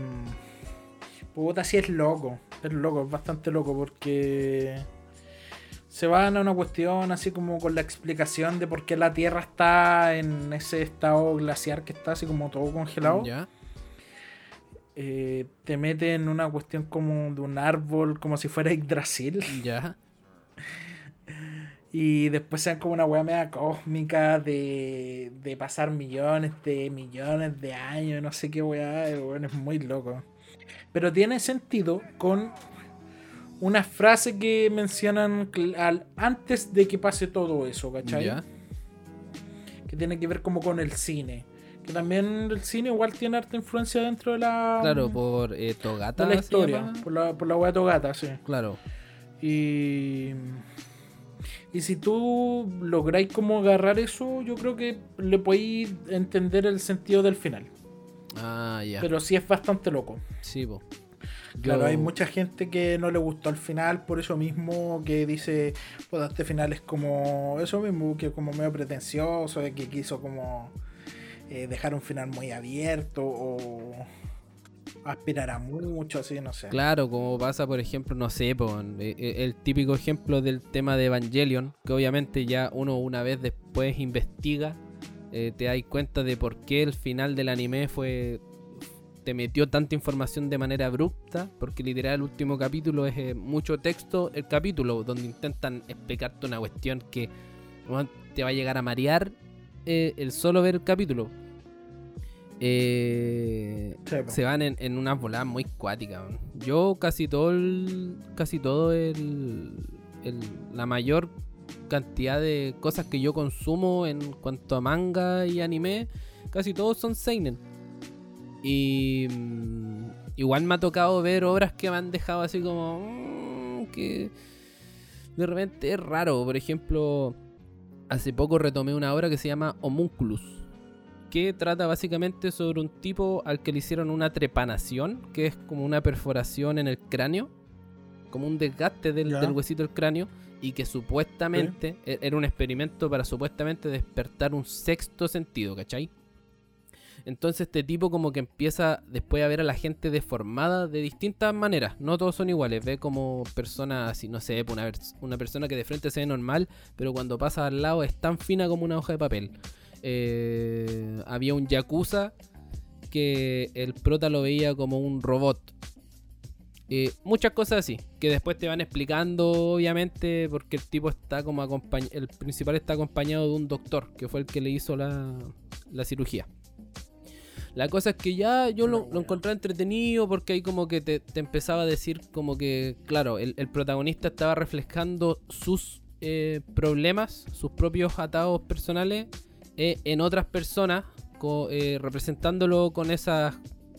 puta, sí es loco. Es loco, es bastante loco porque se van a una cuestión así como con la explicación de por qué la Tierra está en ese estado glaciar que está así como todo congelado. Ya. Eh, te mete en una cuestión como de un árbol, como si fuera Yggdrasil. Ya. Y después sean como una weá media cósmica de, de pasar millones de millones de años, no sé qué weá, eh, weón, es muy loco. Pero tiene sentido con una frase que mencionan al- antes de que pase todo eso, ¿cachai? Que tiene que ver como con el cine. Que también el cine igual tiene harta influencia dentro de la. Claro, por eh, Togata. de la historia. Por la, por la wea Togata, sí. Claro. Y. Y si tú lográis como agarrar eso, yo creo que le podéis entender el sentido del final. Ah, ya. Pero sí es bastante loco. Sí, po. Claro, hay mucha gente que no le gustó el final, por eso mismo que dice, pues este final es como eso mismo, que como medio pretencioso, que quiso como eh, dejar un final muy abierto o aspirar a mucho, así, no sé. Claro, como pasa, por ejemplo, no sé, eh, eh, el típico ejemplo del tema de Evangelion, que obviamente ya uno una vez después investiga, eh, te das cuenta de por qué el final del anime fue te metió tanta información de manera abrupta, porque literal el último capítulo es eh, mucho texto, el capítulo donde intentan explicarte una cuestión que te va a llegar a marear eh, el solo ver el capítulo. Eh, se van en, en unas voladas muy cuáticas. Yo casi todo el, casi todo el, el- la mayor cantidad de cosas que yo consumo en cuanto a manga y anime, casi todos son seinen. Y mm, igual me ha tocado ver obras que me han dejado así como mm, que de repente es raro. Por ejemplo, hace poco retomé una obra que se llama Homunculus que trata básicamente sobre un tipo al que le hicieron una trepanación, que es como una perforación en el cráneo, como un desgaste del, huesito del cráneo, y que supuestamente e- era un experimento para supuestamente despertar un sexto sentido, ¿cachai? Entonces este tipo como que empieza después a ver a la gente deformada de distintas maneras. No todos son iguales. Ve como personas así, no sé, una, vers- una persona que de frente se ve normal, pero cuando pasa al lado es tan fina como una hoja de papel. Eh, había un Yakuza que el prota lo veía como un robot. Muchas cosas así, que después te van explicando, obviamente, porque el tipo está como acompañado, el principal está acompañado de un doctor, que fue el que le hizo la, la cirugía. La cosa es que ya yo lo, lo encontré entretenido porque ahí como que te, te empezaba a decir como que, claro, el, el protagonista estaba reflejando sus eh, problemas, sus propios atados personales eh, en otras personas, co- eh, representándolo con esas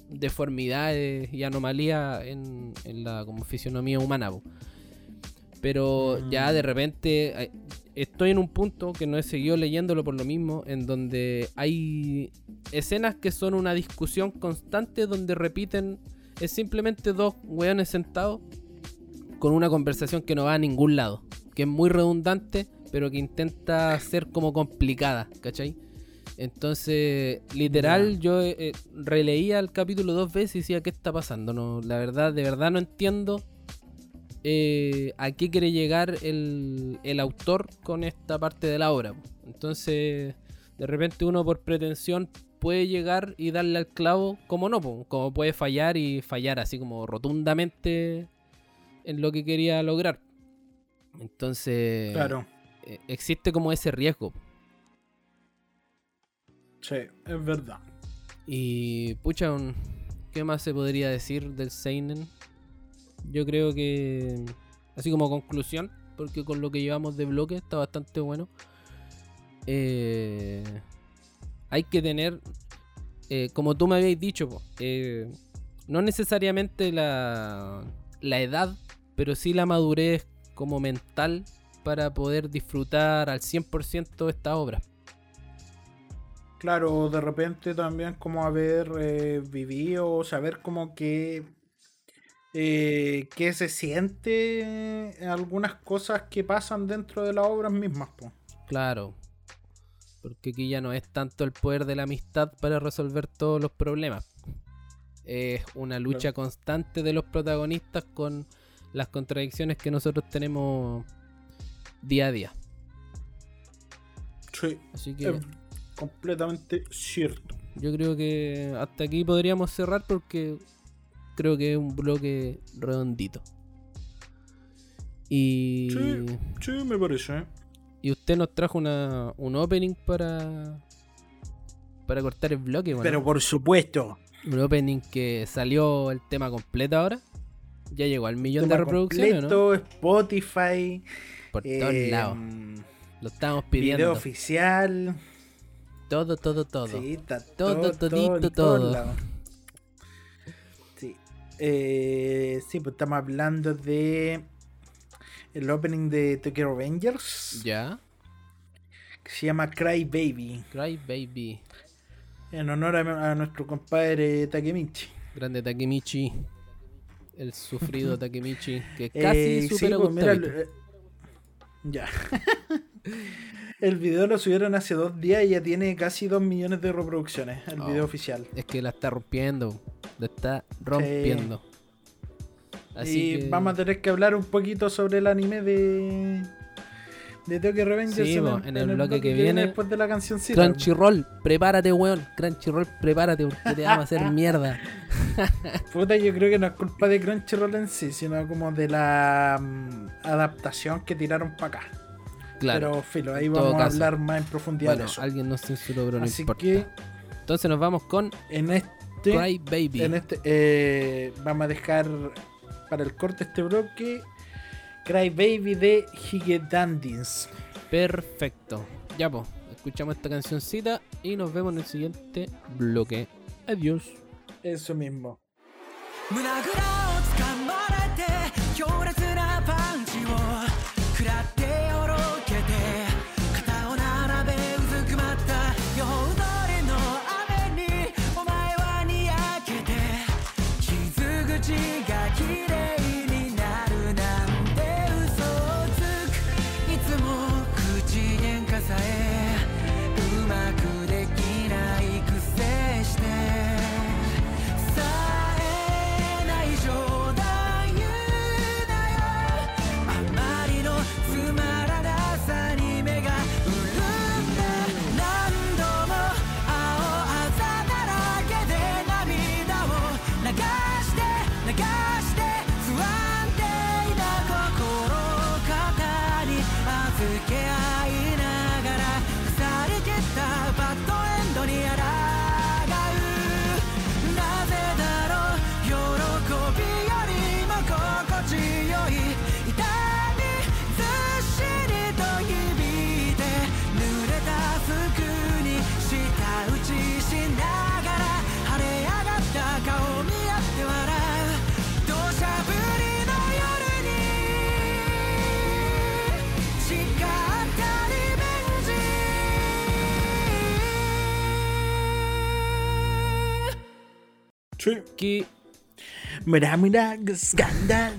deformidades y anomalías en, en la como fisionomía humana. Pero ya de repente estoy en un punto que no he seguido leyéndolo por lo mismo, en donde hay escenas que son una discusión constante donde repiten, es simplemente dos weones sentados con una conversación que no va a ningún lado, que es muy redundante, pero que intenta ser como complicada, ¿cachai? Entonces, literal, yo eh, eh, releía el capítulo dos veces y decía, ¿qué está pasando? No, la verdad, de verdad no entiendo eh, a qué quiere llegar el, el autor con esta parte de la obra. Entonces, de repente uno por pretensión puede llegar y darle al clavo, como no, como puede fallar y fallar así como rotundamente en lo que quería lograr. Entonces, Claro, eh, existe como ese riesgo. sí, es verdad. Y pucha, un- ¿qué más se podría decir del Seinen? Yo creo que, así como conclusión, porque con lo que llevamos de bloque está bastante bueno. eh, hay que tener, eh, como tú me habías dicho, eh, no necesariamente la, la edad, pero sí la madurez como mental para poder disfrutar al 100% esta obra. Claro, de repente también como haber vivido, saber como que eh, qué se siente en algunas cosas que pasan dentro de las obras mismas, po. Claro. Porque aquí ya no es tanto el poder de la amistad para resolver todos los problemas. Es una lucha constante de los protagonistas con las contradicciones que nosotros tenemos día a día. Sí, Así que es completamente cierto. yo creo que hasta aquí podríamos cerrar porque creo que es un bloque redondito. Y, Sí. Sí, me parece. ¿eh? y usted nos trajo una, un opening para, para cortar el bloque. ¿o no? Pero por supuesto, Un opening que salió el tema completo ahora. Ya llegó al millón tema de reproducciones, ¿no? completo, Spotify, Por todos eh, lados. Lo estábamos pidiendo. video oficial. Todo, todo, todo. Sí, está Todo, todo, todito, en todos todo. Sí. Eh, sí, pues estamos hablando de el opening de Tokyo Revengers Ya. que se llama Cry Baby Cry Baby. en honor a, a nuestro compadre Takemichi. Grande Takemichi. El sufrido Takemichi. Que Eh, casi sí, supera a pues, mira, eh, ya. el video lo subieron hace dos días y ya tiene casi dos millones de reproducciones. El Oh. video oficial. Es que la está rompiendo. La está rompiendo. Así y que... vamos a tener que hablar un poquito sobre el anime de. De Tokyo Revengers Sí, en el bloque que viene viene, después de la canción Crunchyroll, prepárate, weón. Crunchyroll, prepárate porque te vamos a hacer mierda. Puta, yo creo que no es culpa de Crunchyroll en sí, sino como de la mm, adaptación que tiraron para acá. Claro. Pero filo, ahí en todo vamos a caso. hablar más en profundidad bueno, de eso. alguien nos censuró, pero no Así importa. que Entonces nos vamos con en este, Cry Baby. en este eh, vamos a dejar para el corte este bloque Cry Baby de Higedandins. Perfecto. Ya, pues, escuchamos esta cancioncita y nos vemos en el siguiente bloque. Adiós. Eso mismo. 胸ぐらを掴まれて強烈なパンチを食らって Sí. Que... Mira, mira, escándalo.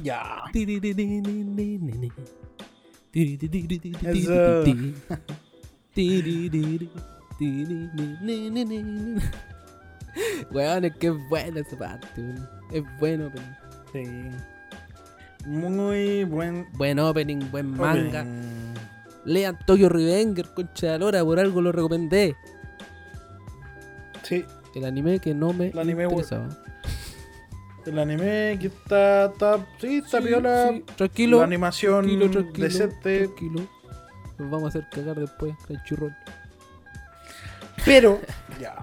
Eso. Weón, es que es buena esa parte. Es buen opening. Sí. Muy buen Buen opening, buen manga. opening. Lean Tokyo Revenger, concha de lora, por algo lo recomendé. Sí, El anime que no me El anime, interesaba. el anime que está, está, sí, está Sí, piola. sí, tranquilo. La animación tranquilo, tranquilo, decente. tranquilo. Nos vamos a hacer cagar después, Crunchyroll. Pero, ya.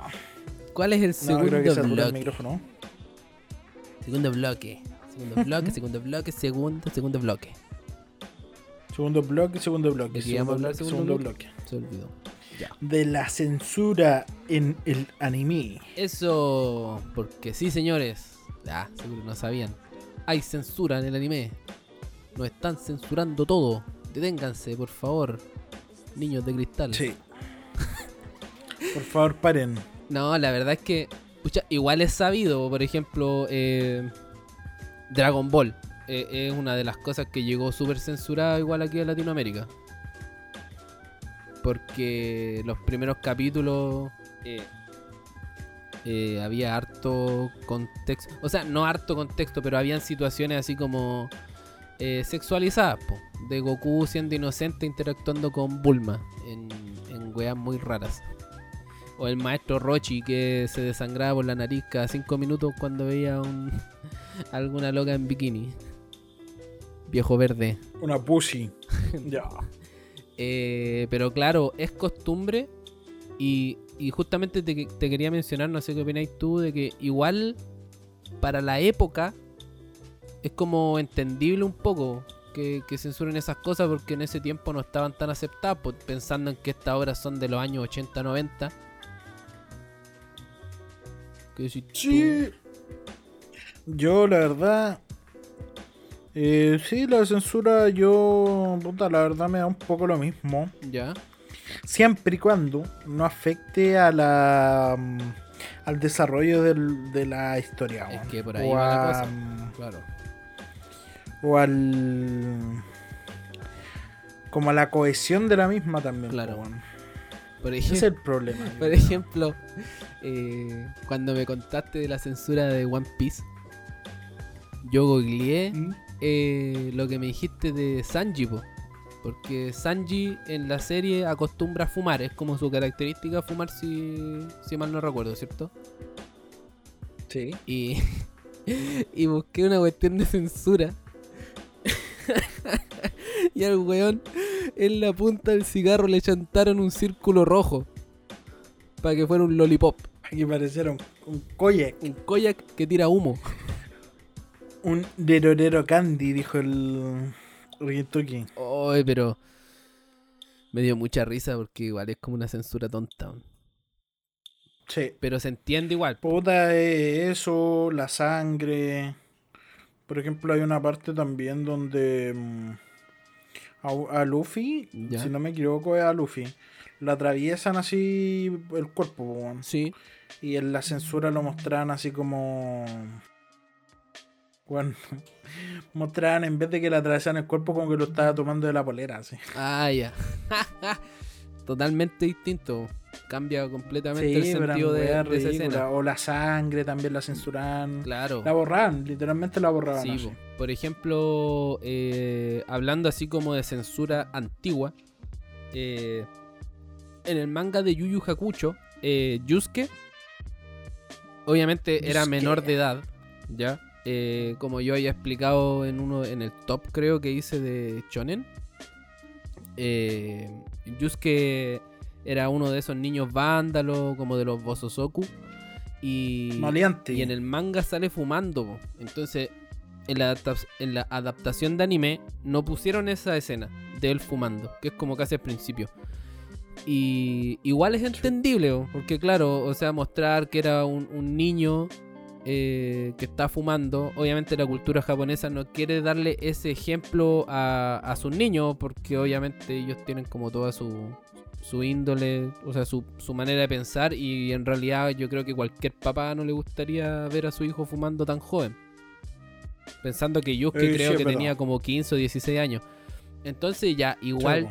¿Cuál es el No, segundo creo que se el bloque? micrófono. Segundo bloque. Segundo bloque, segundo bloque, segundo, segundo bloque. Segundo bloque, segundo bloque. ¿De qué Segundo bloque, segundo bloque. Se olvidó. Ya. De la censura en el anime. Eso, porque sí, señores. Ah, seguro no sabían. Hay censura en el anime. Nos están censurando todo. Deténganse, por favor. Niños de cristal. Sí. Por favor, paren. No, la verdad es que. pucha, igual es sabido, por ejemplo, eh, Dragon Ball. eh, es una de las cosas que llegó súper censurada igual aquí a Latinoamérica. Porque los primeros capítulos eh, eh, había harto contexto. O sea, no harto contexto, pero habían situaciones así como eh, sexualizadas. po, de Goku siendo inocente interactuando con Bulma en, en weas muy raras. O el maestro Rochi que se desangraba por la nariz cada 5 minutos cuando veía un, alguna loca en bikini. Viejo verde. Una pussy. ya. Eh, pero claro, es costumbre y, justamente te, quería mencionar, no sé qué opináis tú, de que igual para la época es como entendible un poco que, censuren esas cosas porque en ese tiempo no estaban tan aceptadas, pues, pensando en que estas obras son de los años 80-90. Que si sí. Yo la verdad eh, sí, la censura, yo. Puta, la verdad me da un poco lo mismo. Ya. Siempre y cuando no afecte a la. mm, al desarrollo del- de la historia. Es weón. que por ahí o va la a, cosa. mm, Claro. O al. Como a la cohesión de la misma también. Claro. Por Ese es el problema. por ejemplo eh, cuando me contaste de la censura de One Piece, yo googleé ¿Mm? Eh, lo que me dijiste de Sanji, po. Porque Sanji en la serie acostumbra a fumar, es como su característica fumar si, si mal no recuerdo, ¿cierto? Sí. Y, y busqué una cuestión de censura. y al weón en la punta del cigarro le chantaron un círculo rojo. Para que fuera un lollipop. Aquí parecieron un koyak. Un koyak que tira humo. Un derorero candy, dijo el. Ryutuki. Ay, pero me dio mucha risa porque igual es como una censura tonta. Sí. Pero se entiende igual. Puta, eh, eso, la sangre. Por ejemplo, hay una parte también donde mm, a, a Luffy, Ya. si no me equivoco, es a Luffy. La atraviesan así el cuerpo. Sí. y en la censura lo mostraban así como. Bueno, mostraban en vez de que le atravesaran el cuerpo, como que lo estaba tomando de la polera, así. Ah, ya. Totalmente distinto. Cambia completamente Sí, el sentido de, de esa escena. O la sangre también la censuraban. Claro. La borraban, literalmente la borraban. Sí, así. por ejemplo, eh, hablando así como de censura antigua, eh, en el manga de Yu Yu Hakucho, eh, Yusuke, obviamente era menor de edad, ¿ya? Eh, como yo había explicado en uno en el top, creo que hice de Shonen. Eh, Yusuke era uno de esos niños vándalos, como de los Bososoku. Y, Maleante. y en el manga sale fumando. po. Entonces, en la, en la adaptación de anime no pusieron esa escena de él fumando, que es como casi al principio. Y igual es entendible, po, porque claro, o sea, mostrar que era un, un niño eh, que está fumando, obviamente la cultura japonesa no quiere darle ese ejemplo a, a sus niños, porque obviamente ellos tienen como toda su, su índole, o sea, su, su manera de pensar y en realidad yo creo que cualquier papá no le gustaría ver a su hijo fumando tan joven. Pensando que Yusuke Eh, creo que verdad. tenía como 15 o 16 años. Entonces ya, igual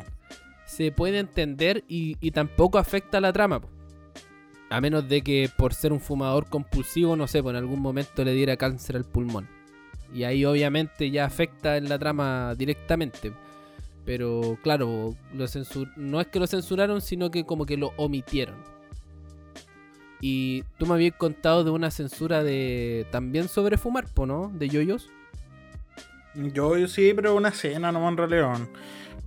se puede entender y, y tampoco afecta a la trama. po. A menos de que por ser un fumador compulsivo, no sé, pues en algún momento le diera cáncer al pulmón. Y ahí obviamente ya afecta en la trama directamente. Pero claro, lo censur- no es que lo censuraron, sino que como que lo omitieron. Y tú me habías contado de una censura de también sobre fumar, ¿no? De yoyos. Yo, yo sí, pero una escena nomás en realidad.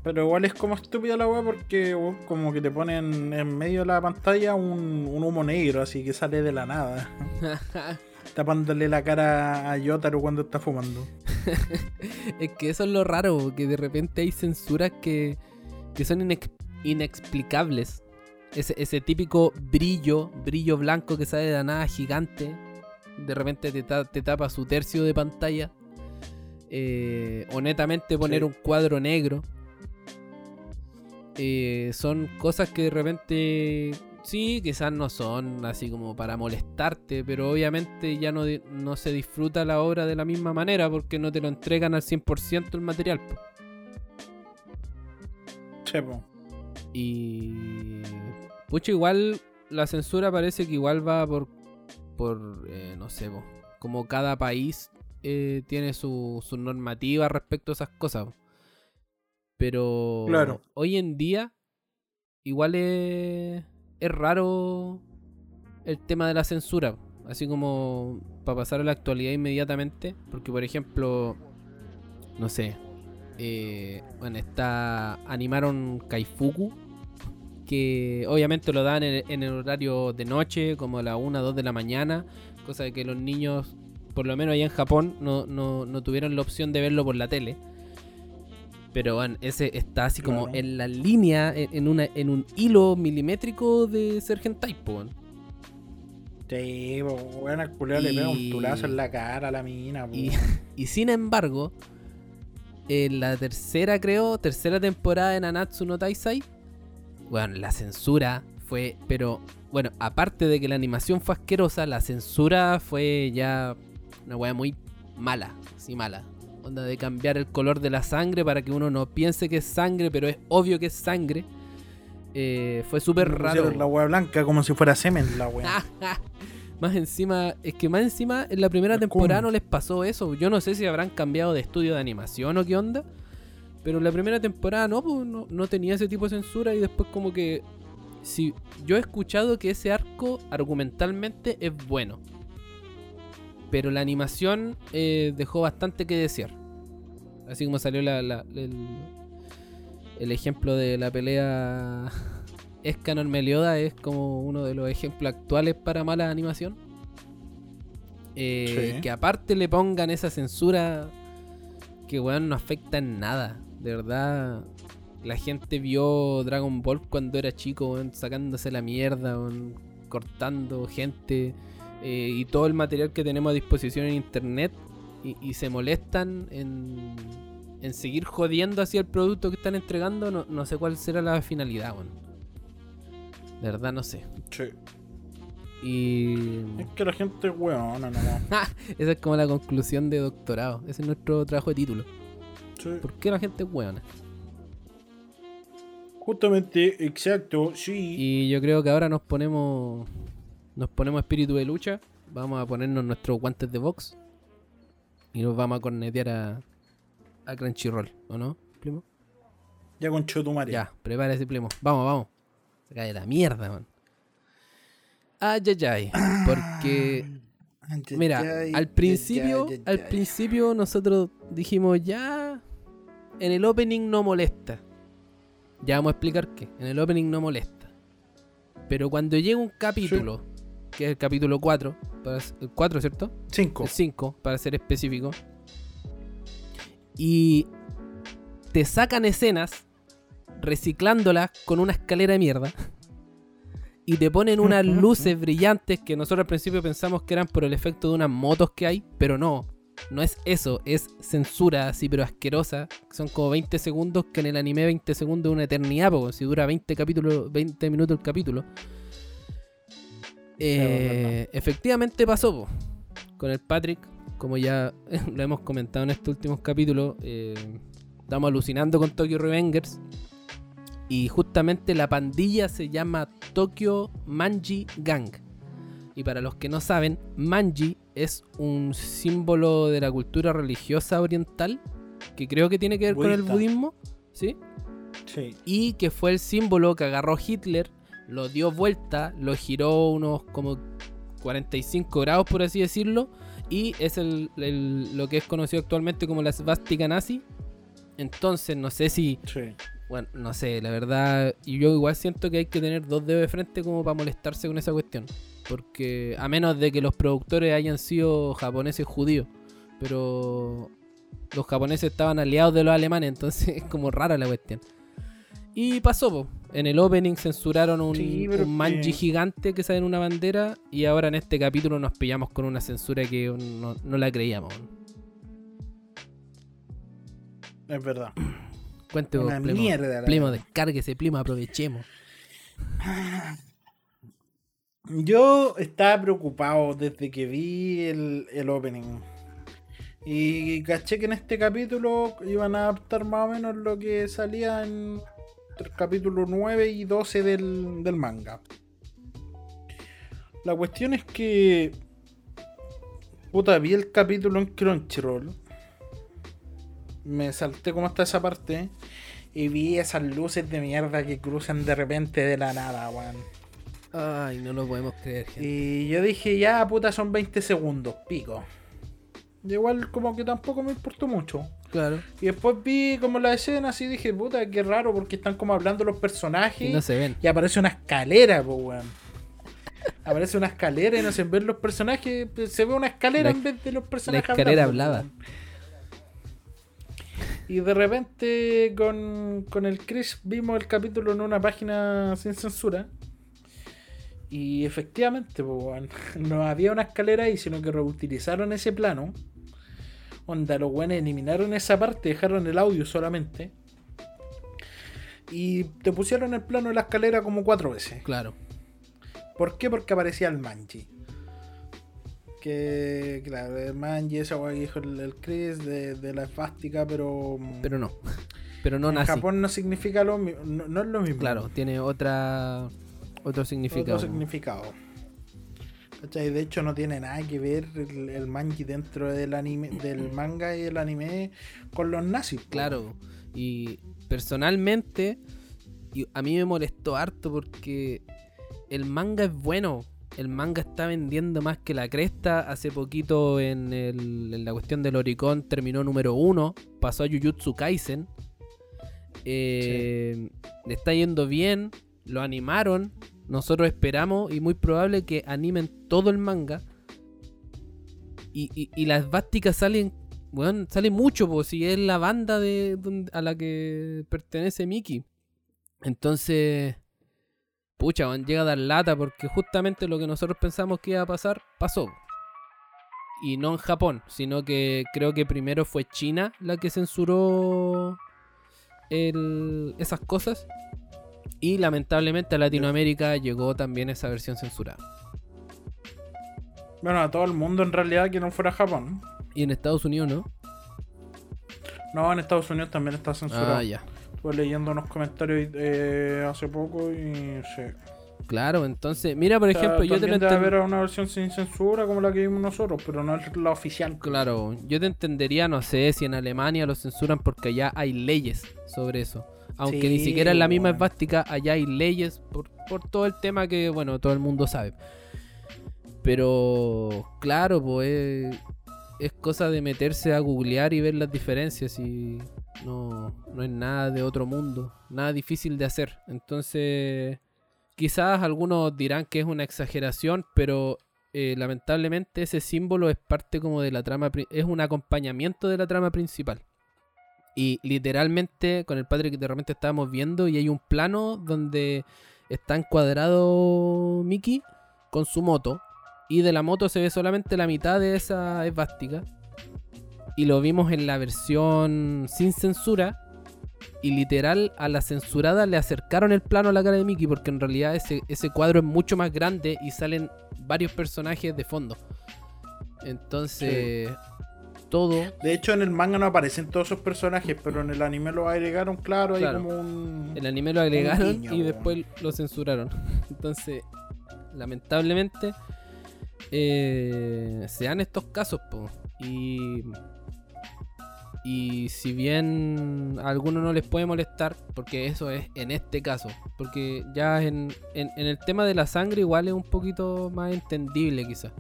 Pero igual es como estúpida la weá porque weón, como que te ponen en medio de la pantalla un, un humo negro, así que sale de la nada. Tapándole la cara a Yotaro cuando está fumando. Es que eso es lo raro, que de repente hay censuras que, que son inex- inexplicables. Ese, ese típico brillo, brillo blanco que sale de la nada gigante. De repente te, ta- te tapa su tercio de pantalla. Eh, o netamente poner Sí. un cuadro negro. Eh, son cosas que de repente sí, quizás no son así como para molestarte, pero obviamente ya no, no se disfruta la obra de la misma manera porque no te lo entregan al 100% el material. po. Chepo. Y. Pucha, igual la censura parece que igual va por. por. eh, no sé, po, como cada país eh, tiene su, su normativa respecto a esas cosas. po. Pero. Claro. Hoy en día, igual es. es raro el tema de la censura. Así como para pasar a la actualidad inmediatamente. Porque, por ejemplo, no sé. eh, bueno, está. Animaron Kaifuku. Que obviamente lo dan en, el horario de noche, como a la 1 2 de la mañana. Cosa de que los niños, por lo menos allá en Japón, no, no, no tuvieron la opción de verlo por la tele. Pero bueno, ese está así como Claro. en la línea, en, en una, en un hilo milimétrico de ser hentai, po, weón. Sí, weón, al culiao le pega un Y- tulazo en la cara a la mina, Y, y sin embargo, en la tercera, creo, tercera temporada de Nanatsu no Taisai, bueno, la censura fue, pero bueno, aparte de que la animación fue asquerosa, la censura fue ya una weá muy mala, sí mala. Onda de cambiar el color de la sangre para que uno no piense que es sangre, pero es obvio que es sangre. Eh, fue súper raro. la weá blanca como si fuera semen la weá. más encima, es que más encima en la primera temporada no les pasó eso. Yo no sé si habrán cambiado de estudio de animación o qué onda. Pero en la primera temporada no, pues, no, no tenía ese tipo de censura y después como que... Si, yo he escuchado que ese arco argumentalmente es bueno. Pero la animación eh, dejó bastante que desear. Así como salió la, la- el, el ejemplo de la pelea Escanor Melioda es como uno de los ejemplos actuales para mala animación. Eh, Sí. Que aparte le pongan esa censura que weón no afecta en nada. De verdad, la gente vio Dragon Ball cuando era chico, weón, sacándose la mierda, weón, cortando gente eh, y todo el material que tenemos a disposición en internet y, y se molestan en, en seguir jodiendo hacia el producto que están entregando. No, no sé cuál será la finalidad, weón. De verdad no sé. Sí. Y Es que la gente es weona nomás. esa es como la conclusión de doctorado. Ese es nuestro trabajo de título. Sí. ¿Por qué la gente es weona? Justamente, exacto, sí. Y yo creo que ahora nos ponemos. Nos ponemos espíritu de lucha. Vamos a ponernos nuestros guantes de box. Y nos vamos a cornetear a. a Crunchyroll, ¿o no, primo? Ya con Chotumare. Ya, prepárese, primo. Vamos, vamos. Se cae la mierda, man. Ay, ay, ay. Porque. Mira, al principio, al principio nosotros dijimos ya en el opening no molesta. Ya vamos a explicar qué. En el opening no molesta. Pero cuando llega un capítulo, que es el capítulo 4, para el 4, ¿cierto? 5. El 5, para ser específico. Y te sacan escenas reciclándolas con una escalera de mierda. Y te ponen unas luces brillantes que nosotros al principio pensamos que eran por el efecto de unas motos que hay, pero no. No es eso, es censura así, pero asquerosa. Son como 20 segundos, que en el anime 20 segundos es una eternidad, porque si dura 20, capítulos, 20 minutos el capítulo. Eh, efectivamente pasó po, con el Patrick, como ya lo hemos comentado en estos últimos capítulos. eh, estamos alucinando con Tokyo Revengers. Y justamente la pandilla se llama Tokyo Manji Gang. Y para los que no saben, Manji es un símbolo de la cultura religiosa oriental que creo que tiene que ver con el budismo, ¿sí? Sí. Y que fue el símbolo que agarró Hitler, lo dio vuelta, lo giró unos como 45 grados por así decirlo, y es el, el- lo que es conocido actualmente como la svástica nazi. Entonces no sé si Sí. bueno, no sé, la verdad, y yo igual siento que hay que tener dos dedos de frente como para molestarse con esa cuestión. Porque a menos de que los productores hayan sido japoneses judíos, pero los japoneses estaban aliados de los alemanes, entonces es como rara la cuestión. Y pasó, po. En el opening censuraron un, Sí, pero un manji gigante que sale en una bandera y ahora en este capítulo nos pillamos con una censura que no, no la creíamos. Es verdad. Cuente vos, Una Plemo. mierda. la verdad. descárguese, Plemo, aprovechemos. Yo estaba preocupado desde que vi el, el opening. Y caché que en este capítulo iban a adaptar más o menos lo que salía en el capítulo 9 y 12 del, del manga. La cuestión es que. Puta, vi el capítulo en Crunchyroll. Me salté como hasta esa parte. Y vi esas luces de mierda que cruzan de repente de la nada, weón. Ay, no lo podemos creer, gente. Y yo dije, ya, puta, son 20 segundos, pico. Y igual como que tampoco me importó mucho. Claro. Y después vi como la escena así y dije, puta, qué raro porque están como hablando los personajes. Y no se ven. Y aparece una escalera, pues, weón. Aparece una escalera y no se ven los personajes. pues, Se ve una escalera La- en vez de los La personajes. escalera hablando, hablaba. Y de repente con, con el Chris vimos el capítulo en una página sin censura. Y efectivamente, weón, no había una escalera ahí, sino que reutilizaron ese plano. Onda, los weones eliminaron esa parte, dejaron el audio solamente. Y te pusieron el plano de la escalera como cuatro veces. Claro. ¿Por qué? Porque aparecía el Manji. Que, claro, el Manji, esa weá que dijo el, Chris de, de la esvástica, pero. Pero no. Pero no en nazi. Japón no significa lo mismo. No, no es lo mismo. Claro, tiene otra otro significado. Otro significado. ¿Cachai? De hecho, no tiene nada que ver el, el manji dentro del anime, del manga y el anime con los nazis. Claro. Y personalmente, y a mí me molestó harto porque el manga es bueno. El manga está vendiendo más que la cresta. Hace poquito en, el- en la cuestión del Oricon terminó número uno. Pasó a Jujutsu Kaisen. Eh, Le está yendo bien. Lo animaron. Nosotros esperamos y muy probable que animen todo el manga. Y, y, las vásticas salen Weón, sale mucho, pues si es la banda de a la que pertenece Mickey. Entonces, pucha, weón, llega a dar lata porque justamente lo que nosotros pensamos que iba a pasar, pasó. Y no en Japón, sino que creo que primero fue China la que censuró esas cosas. Y lamentablemente a Latinoamérica llegó también esa versión censurada. Bueno, a todo el mundo en realidad que no fuera Japón. Y en Estados Unidos no. No, en Estados Unidos también está censurado. Ah, ya. Estuve leyendo unos comentarios eh, hace poco y sí. Claro, entonces, mira, por O sea, ejemplo, yo te lo también debe enten- haber una versión sin censura como la que vimos nosotros, pero no es la oficial. Claro, yo te entendería, no sé, si en Alemania lo censuran porque allá hay leyes sobre eso. Aunque ni siquiera en la misma bueno. esvástica, allá hay leyes por, por todo el tema que, bueno, todo el mundo sabe. Pero, claro, pues es, es cosa de meterse a googlear y ver las diferencias y no, no es nada de otro mundo, nada difícil de hacer. Entonces, quizás algunos dirán que es una exageración, pero eh, lamentablemente ese símbolo es parte como de la trama, es un acompañamiento de la trama principal. Y literalmente con el padre que de repente estábamos viendo y hay un plano donde está encuadrado Mickey con su moto y de la moto se ve solamente la mitad de esa esvástica y lo vimos en la versión sin censura y literal a la censurada le acercaron el plano a la cara de Mickey porque en realidad ese, ese cuadro es mucho más grande y salen varios personajes de fondo. Entonces, todo De hecho, en el manga no aparecen todos esos personajes, pero en el anime los agregaron, claro, Claro. como un. El anime lo agregaron y después lo censuraron. Entonces, lamentablemente, eh, se dan estos casos, po. Y. Y si bien a algunos no les puede molestar, porque eso es en este caso, porque ya en, en- en el tema de la sangre igual es un poquito más entendible quizás.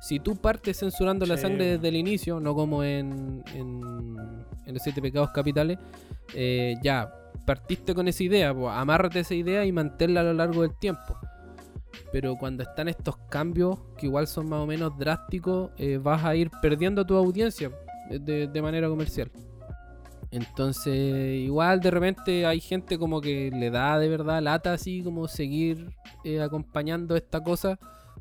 Si tú partes censurando la sangre desde el inicio, no como en, en, en los siete pecados capitales, eh, ya partiste con esa idea, pues, amárrate esa idea y manténla a lo largo del tiempo. Pero cuando están estos cambios, que igual son más o menos drásticos, eh, vas a ir perdiendo tu audiencia de, de manera comercial. Entonces, igual de repente hay gente como que le da de verdad lata así como seguir eh, acompañando esta cosa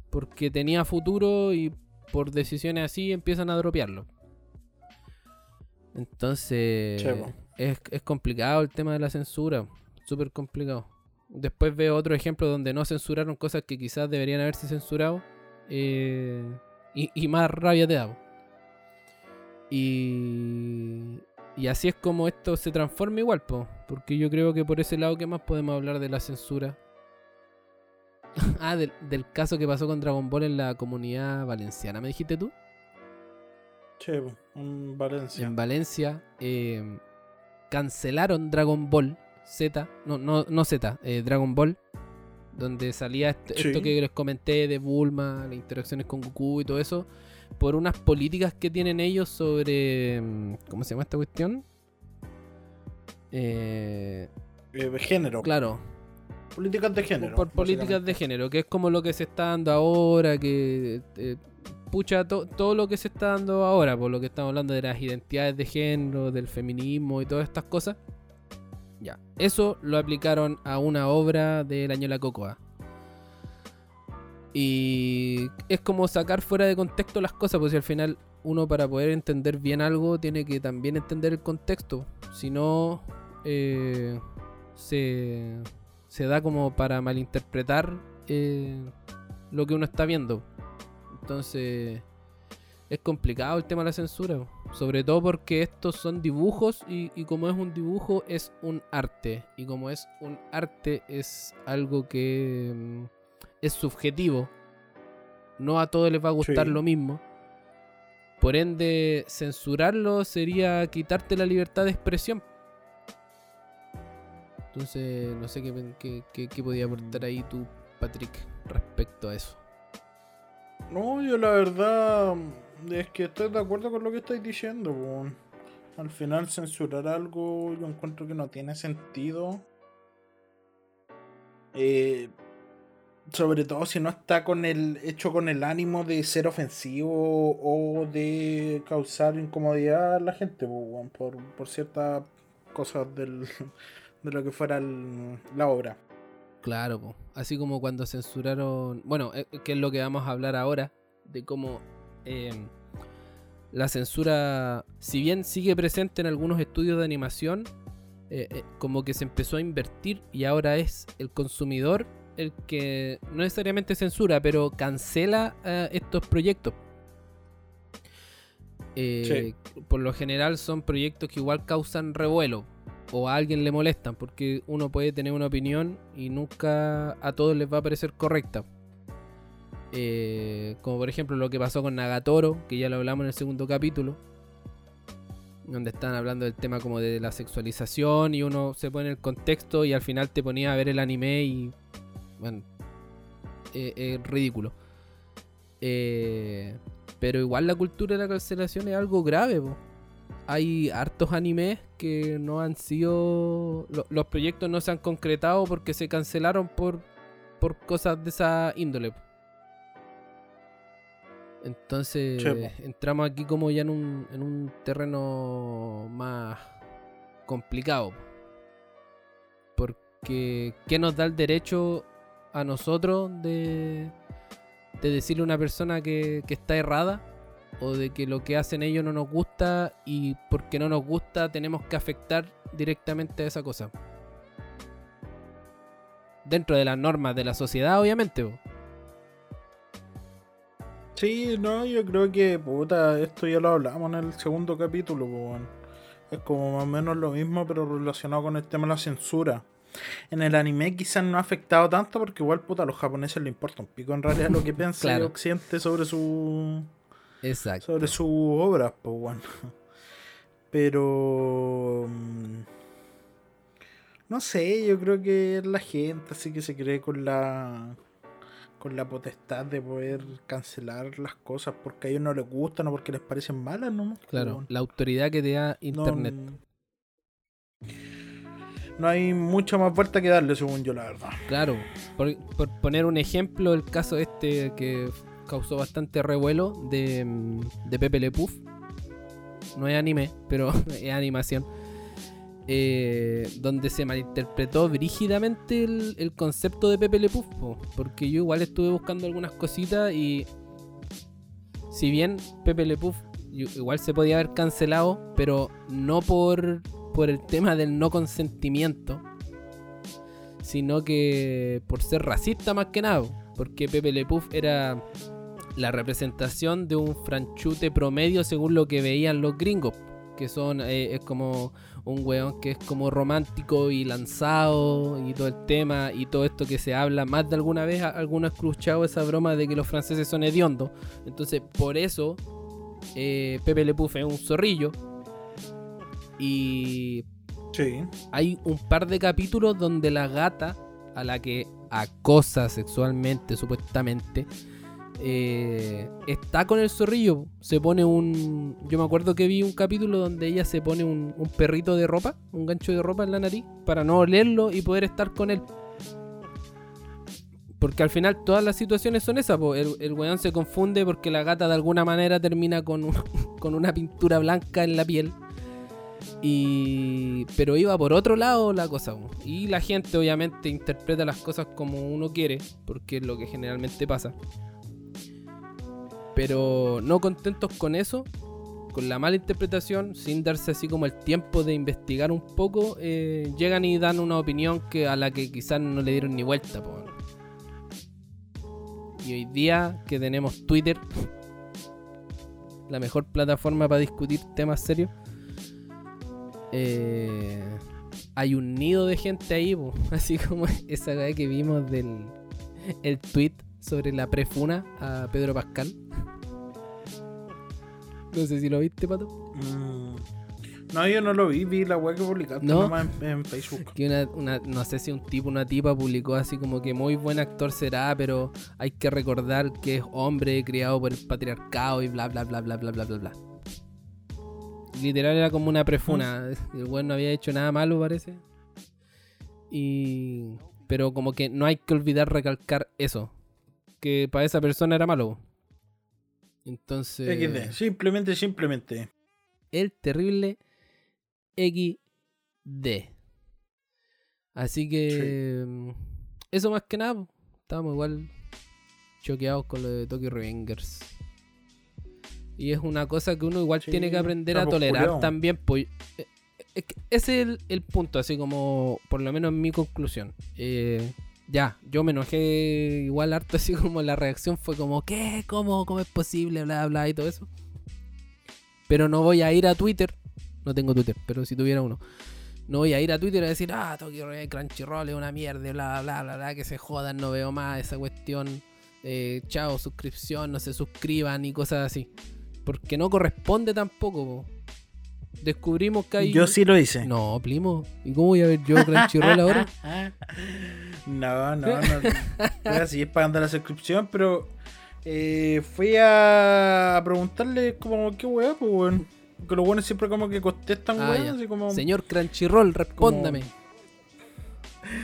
porque tenía futuro y por decisiones así empiezan a dropearlo. Entonces, es, es complicado el tema de la censura, súper complicado. Después veo otro ejemplo donde no censuraron cosas que quizás deberían haberse censurado eh, y, y más rabia te da. Y, y así es como esto se transforma igual, po, porque yo creo que por ese lado que más podemos hablar de la censura. ah, del, del caso que pasó con Dragon Ball en la comunidad valenciana, ¿me dijiste tú? Che, po, en Valencia. En Valencia eh, cancelaron Dragon Ball Z, no, no, no Z, eh, Dragon Ball, donde salía este- Sí. esto que les comenté de Bulma, las interacciones con Goku y todo eso, por unas políticas que tienen ellos sobre. mm, ¿Cómo se llama esta cuestión? Eh, Eh, género. claro, Políticas de género. por políticas de género, que es como lo que se está dando ahora, que eh, pucha to- todo lo que se está dando ahora, por lo que estamos hablando de las identidades de género, del feminismo y todas estas cosas. Ya, eso lo aplicaron a una obra del año La Cocoa. Y es como sacar fuera de contexto las cosas, pues si al final uno para poder entender bien algo tiene que también entender el contexto. Si no, eh, se, se da como para malinterpretar eh, lo que uno está viendo. Entonces, es complicado el tema de la censura. Sobre todo porque estos son dibujos y, y como es un dibujo es un arte. Y como es un arte es algo que mm, es subjetivo. No a todos les va a gustar Sí. lo mismo. Por ende, censurarlo sería quitarte la libertad de expresión. Entonces, no sé qué, qué, qué- qué podía aportar ahí tú, Patrick, respecto a eso. No, yo la verdad es que estoy de acuerdo con lo que estáis diciendo. Al final censurar algo yo encuentro que no tiene sentido. Eh, sobre todo si no está con el hecho con el ánimo de ser ofensivo o de causar incomodidad a la gente por, por ciertas cosas del, de lo que fuera el- la obra. Claro, po. así como cuando censuraron, bueno, eh, que es lo que vamos a hablar ahora, de cómo eh, la censura, si bien sigue presente en algunos estudios de animación, eh, eh, como que se empezó a invertir y ahora es el consumidor el que no necesariamente censura, pero cancela eh, estos proyectos. Eh, Por lo general son proyectos que igual causan revuelo o a alguien le molestan, porque uno puede tener una opinión y nunca a todos les va a parecer correcta. Eh, como por ejemplo lo que pasó con Nagatoro, que ya lo hablamos en el segundo capítulo, donde están hablando del tema como de la sexualización y uno se pone en el contexto y al final te ponía a ver el anime y bueno, eh, es ridículo. Eh, pero igual la cultura de la cancelación es algo grave, po. Hay hartos animes que no han sido. lo- los proyectos no se han concretado porque se cancelaron por, por cosas de esa índole. Entonces, entramos aquí como ya en un, en un terreno más complicado. po. Porque, ¿qué nos da el derecho a nosotros de, de decirle a una persona que, que está errada? O de que lo que hacen ellos no nos gusta y porque no nos gusta tenemos que afectar directamente a esa cosa. Dentro de las normas de la sociedad, obviamente. po. Sí, no, yo creo que, puta, esto ya lo hablamos en el segundo capítulo. Es como más o menos lo mismo, pero relacionado con el tema de la censura. En el anime quizás no ha afectado tanto porque igual, puta, a los japoneses les importa un pico en realidad lo que piensa Claro. el occidente sobre su Exacto. sobre sus obras, pues bueno. Pero mm, no sé, yo creo que es la gente así que se cree con la con la potestad de poder cancelar las cosas porque a ellos no les gustan o porque les parecen malas, ¿no? Claro, la autoridad que te da No, Internet. No hay mucha más vuelta que darle, según yo, la verdad. Claro, por, por poner un ejemplo, el caso este que causó bastante revuelo de, de Pepe Le Puff. No es anime, pero es animación. Eh, donde se malinterpretó brígidamente el, el concepto de Pepe Le Puff. po, porque yo igual estuve buscando algunas cositas y si bien Pepe Le Puff igual se podía haber cancelado, pero no por, por el tema del no consentimiento, sino que por ser racista más que nada, porque Pepe Le Puff era la representación de un franchute promedio según lo que veían los gringos, que son eh, es como un weón que es como romántico y lanzado y todo el tema y todo esto que se habla más de alguna vez, alguno ha escuchado esa broma de que los franceses son hediondos, entonces por eso eh, Pepe Le Puff es un zorrillo. Y Sí. hay un par de capítulos donde la gata a la que acosa sexualmente, supuestamente, eh, está con el zorrillo. Se pone un. Yo me acuerdo que vi un capítulo donde ella se pone un, perrito de ropa, un gancho de ropa en la nariz, para no olerlo y poder estar con él. Porque al final todas las situaciones son esas. El, el weón se confunde porque la gata de alguna manera termina con, con una pintura blanca en la piel. Y pero iba por otro lado la cosa. Y la gente obviamente interpreta las cosas como uno quiere, porque es lo que generalmente pasa. Pero no contentos con eso, con la mala interpretación, sin darse así como el tiempo de investigar un poco, eh, llegan y dan una opinión que a la que quizás no le dieron ni vuelta. Y hoy día que tenemos Twitter, la mejor plataforma para discutir temas serios, eh, hay un nido de gente ahí, po. así como esa que vimos del el tweet sobre la prefuna a Pedro Pascal. No sé si lo viste, Pato. Mm. No, yo no lo vi, vi la web que publicaste ¿No? nomás en, en Facebook. Que una, una- no sé si un tipo una tipa publicó así como que muy buen actor será, pero hay que recordar que es hombre criado por el patriarcado y bla bla bla bla bla bla bla bla. Literal era como una prefuna. El weón no había hecho nada malo, parece. Y. Pero como que no hay que olvidar recalcar eso. Que para esa persona era malo. Entonces. XD, simplemente, simplemente. el terrible XD. Así que mm, eso más que nada, estábamos igual choqueados con lo de Tokyo Revengers. Y es una cosa que uno igual Sí, tiene que aprender a tolerar también. Pues, eh, es que ese es el, el punto, así como por lo menos en mi conclusión. Eh, ya, yo me enojé igual harto, así como la reacción fue como, ¿qué? ¿Cómo? ¿Cómo es posible? Bla, bla, y todo eso. Pero no voy a ir a Twitter. No tengo Twitter, pero si tuviera uno. No voy a ir a Twitter a decir, ah, Tokyo Crunchyroll es una mierda, bla, bla, bla, bla, que se jodan, no veo más esa cuestión. Eh, chao, suscripción, no se suscriban y cosas así. Porque no corresponde tampoco. po. Descubrimos que hay... Yo sí lo hice. No, primo. ¿Y cómo voy a ver yo Crunchyroll ahora? No, no, no. Voy a seguir pagando la suscripción, pero eh, fui a preguntarle como qué weá, pues weón. Que los buenos siempre como que contestan Ah, ya. así como Señor Crunchyroll, respóndame.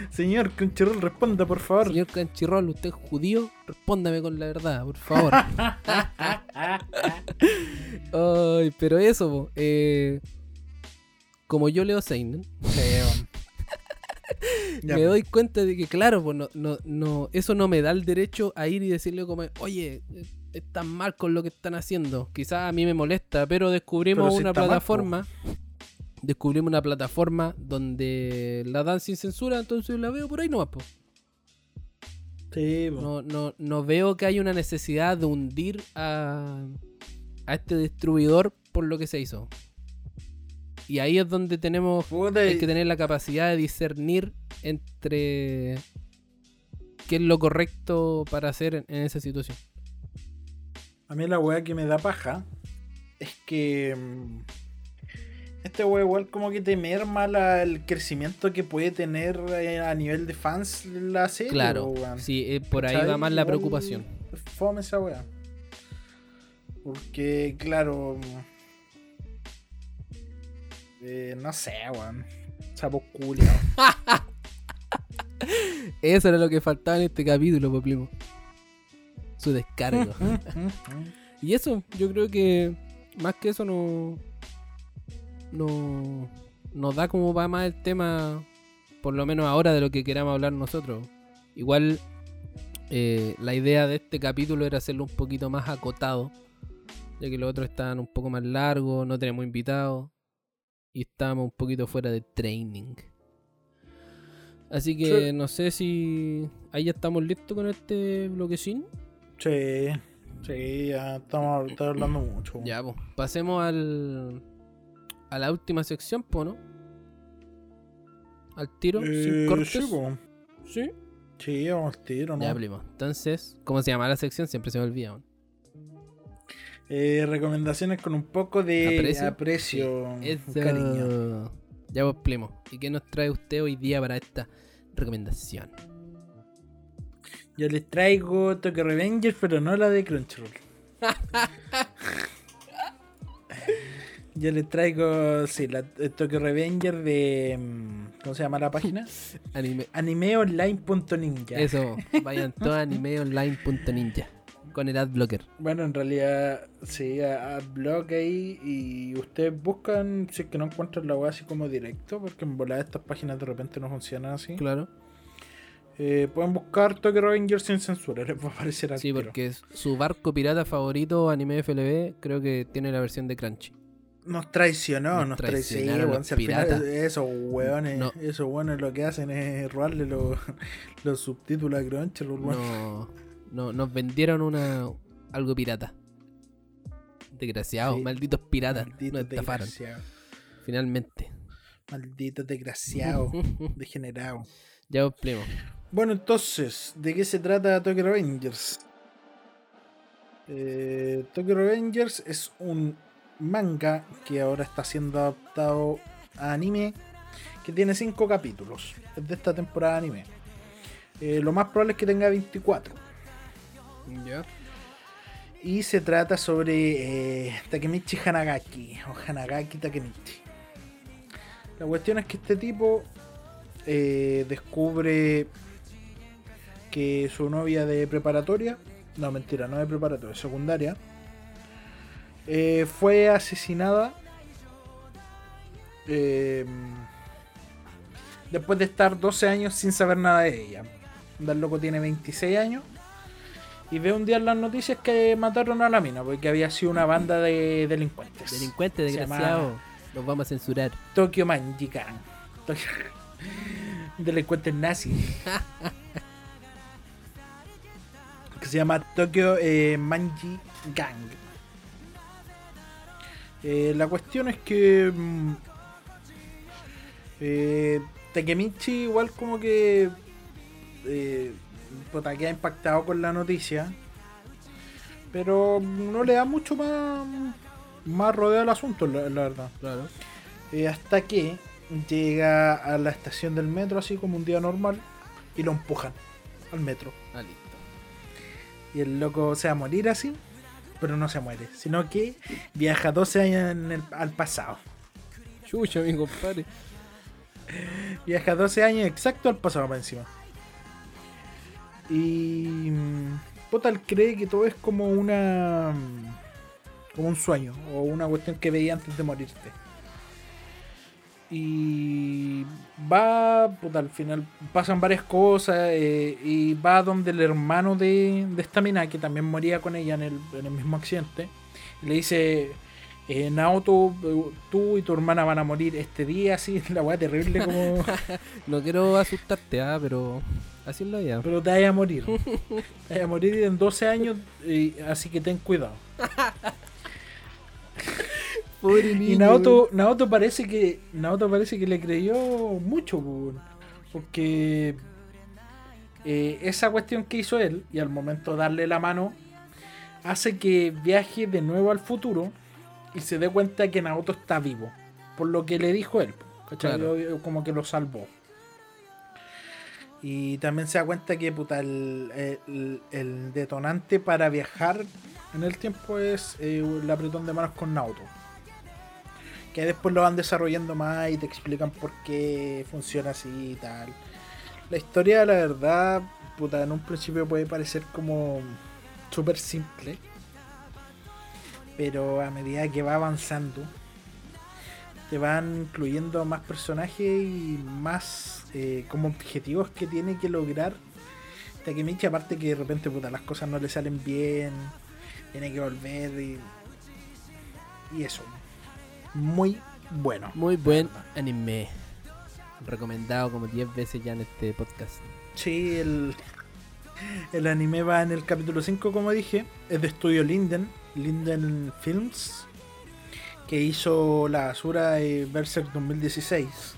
Señor Crunchyroll, responda por favor. Señor Crunchyroll, usted es judío, respóndame con la verdad, por favor. Ay, pero eso, eh, como yo leo Seinen, me doy cuenta de que, claro, pues no, no, no, eso no me da el derecho a ir y decirle como, oye, están mal con lo que están haciendo. Quizás a mí me molesta, pero descubrimos Pero si una mal, plataforma. Descubrimos una plataforma donde la dan sin censura, entonces la veo por ahí nomás, po. Sí, po. No, no, no veo que haya una necesidad de hundir a, a este distribuidor por lo que se hizo. Y ahí es donde tenemos Puta, hay que tener la capacidad de discernir entre qué es lo correcto para hacer en, en esa situación. A mí la weá que me da paja es que mm, este weá igual como que te merma la- el crecimiento que puede tener eh, a nivel de fans la serie. Claro, weón. sí, eh, por ahí va más la preocupación. Fome esa weá. Porque, claro. eh, no sé, weón. Sapo culiao. Eso era lo que faltaba en este capítulo, po, primo. Su descargo. y eso, yo creo que más que eso no. No. Nos da como va más el tema. Por lo menos ahora de lo que queramos hablar nosotros. Igual. eh, la idea de este capítulo era hacerlo un poquito más acotado. Ya que los otros estaban un poco más largos, no tenemos invitados. Y estábamos un poquito fuera de training. Así que Sí. no sé si ahí ya estamos listos con este bloquecín. Sí, sí, ya estamos, estamos hablando mucho. Ya, pues. Pasemos al. A la última sección, po, ¿no? Al tiro, sin Eh, cortes. sí, po. Sí. Sí, vamos al tiro, ¿no? Ya, primo. Entonces, ¿cómo se llama la sección? Siempre se me olvida. Eh, recomendaciones con un poco de ¿Aprecio? cariño. Ya, pues, primo. ¿Y qué nos trae usted hoy día para esta recomendación? Yo les traigo Tokyo Revengers, pero no la de Crunchyroll. Yo les traigo, sí, la Tokyo Revenger de. mm, ¿Cómo se llama la página? Anime. Animeonline.ninja. Eso, vayan todos a animeonline.ninja. Con el adblocker. Bueno, en realidad, sí, a, a blog ahí y ustedes buscan, si es que no encuentran la web así como directo, porque en volada estas páginas de repente no funcionan así. Claro. Eh, pueden buscar Tokyo Revengers sin censura, les va a aparecer al Sí, porque su barco pirata favorito, anime FLB, creo que tiene la versión de Crunchy. Nos traicionó, Nos nos, traicionaron traicionó. los si al final piratas. esos hueones, No. esos hueones lo que hacen es robarle los, los subtítulos a Crunchyroll. No, no, nos vendieron una algo pirata. Desgraciados, Sí. malditos piratas. Maldito nos estafaron, finalmente. Maldito desgraciado, degenerado. ya os explico. Bueno, entonces, ¿de qué se trata Tokyo Revengers? Eh, Tokyo Revengers es un manga que ahora está siendo adaptado a anime que tiene 5 capítulos. Es de esta temporada de anime. Eh, lo más probable es que tenga 24. Ya. Y se trata sobre eh, Takemichi Hanagaki o Hanagaki Takemichi. La cuestión es que este tipo eh, descubre que su novia de preparatoria, no mentira, no de preparatoria, secundaria, eh, fue asesinada eh, después de estar 12 años sin saber nada de ella. El loco tiene 26 años y ve un día en las noticias que mataron a la mina porque había sido una banda de delincuentes. Delincuente, Se desgraciado. llama Los vamos a censurar. Tokyo Manjikan. Tokyo- Delincuentes nazis. que se llama Tokyo eh, Manji Gang. Eh, la cuestión es que mm, eh, Takemichi igual como que eh, puta, queda impactado con la noticia. Pero no le da mucho más, más rodeo al asunto, la, la verdad. Claro. Eh, hasta que llega a la estación del metro, así como un día normal, y lo empujan al metro. Ah, listo. Y el loco se va a morir así, pero no se muere, sino que viaja 12 años en el- al pasado. Chucha, mi compadre. Viaja 12 años exacto al pasado para encima. Y. mm, Puta, él cree que todo es como una. mm, como un sueño, o una cuestión que veía antes de morirte. Y va, puta, al final pasan varias cosas eh, y va donde el hermano de, de esta mina, que también moría con ella en el, en el mismo accidente, le dice, eh, Naoto, tú y tu hermana van a morir este día, así, la weá terrible como... No quiero asustarte, ah, pero así es la vida. Pero te vayas a morir. Te vayas a morir en 12 años, y- así que ten cuidado. Pobre Y Naoto, Naoto parece que Naoto parece que le creyó mucho, porque eh, esa cuestión que hizo él y al momento de darle la mano hace que viaje de nuevo al futuro y se dé cuenta que Naoto está vivo, por lo que le dijo él, como que lo salvó. Y también se da cuenta que puta, el, el- el detonante para viajar en el tiempo es eh, el apretón de manos con Naoto que después lo van desarrollando más y te explican por qué funciona así y tal. La historia, la verdad, puta, en un principio puede parecer como súper simple, pero a medida que va avanzando, te van incluyendo más personajes y más eh, como objetivos que tiene que lograr Takemichi, aparte que de repente puta, las cosas no le salen bien, tiene que volver y, y eso. Muy bueno. Muy buen anime. Recomendado como 10 veces ya en este podcast. Sí, el, el anime va en el capítulo 5, como dije. Es de estudio Linden, Linden Films, que hizo la Asura de Berserk 2016.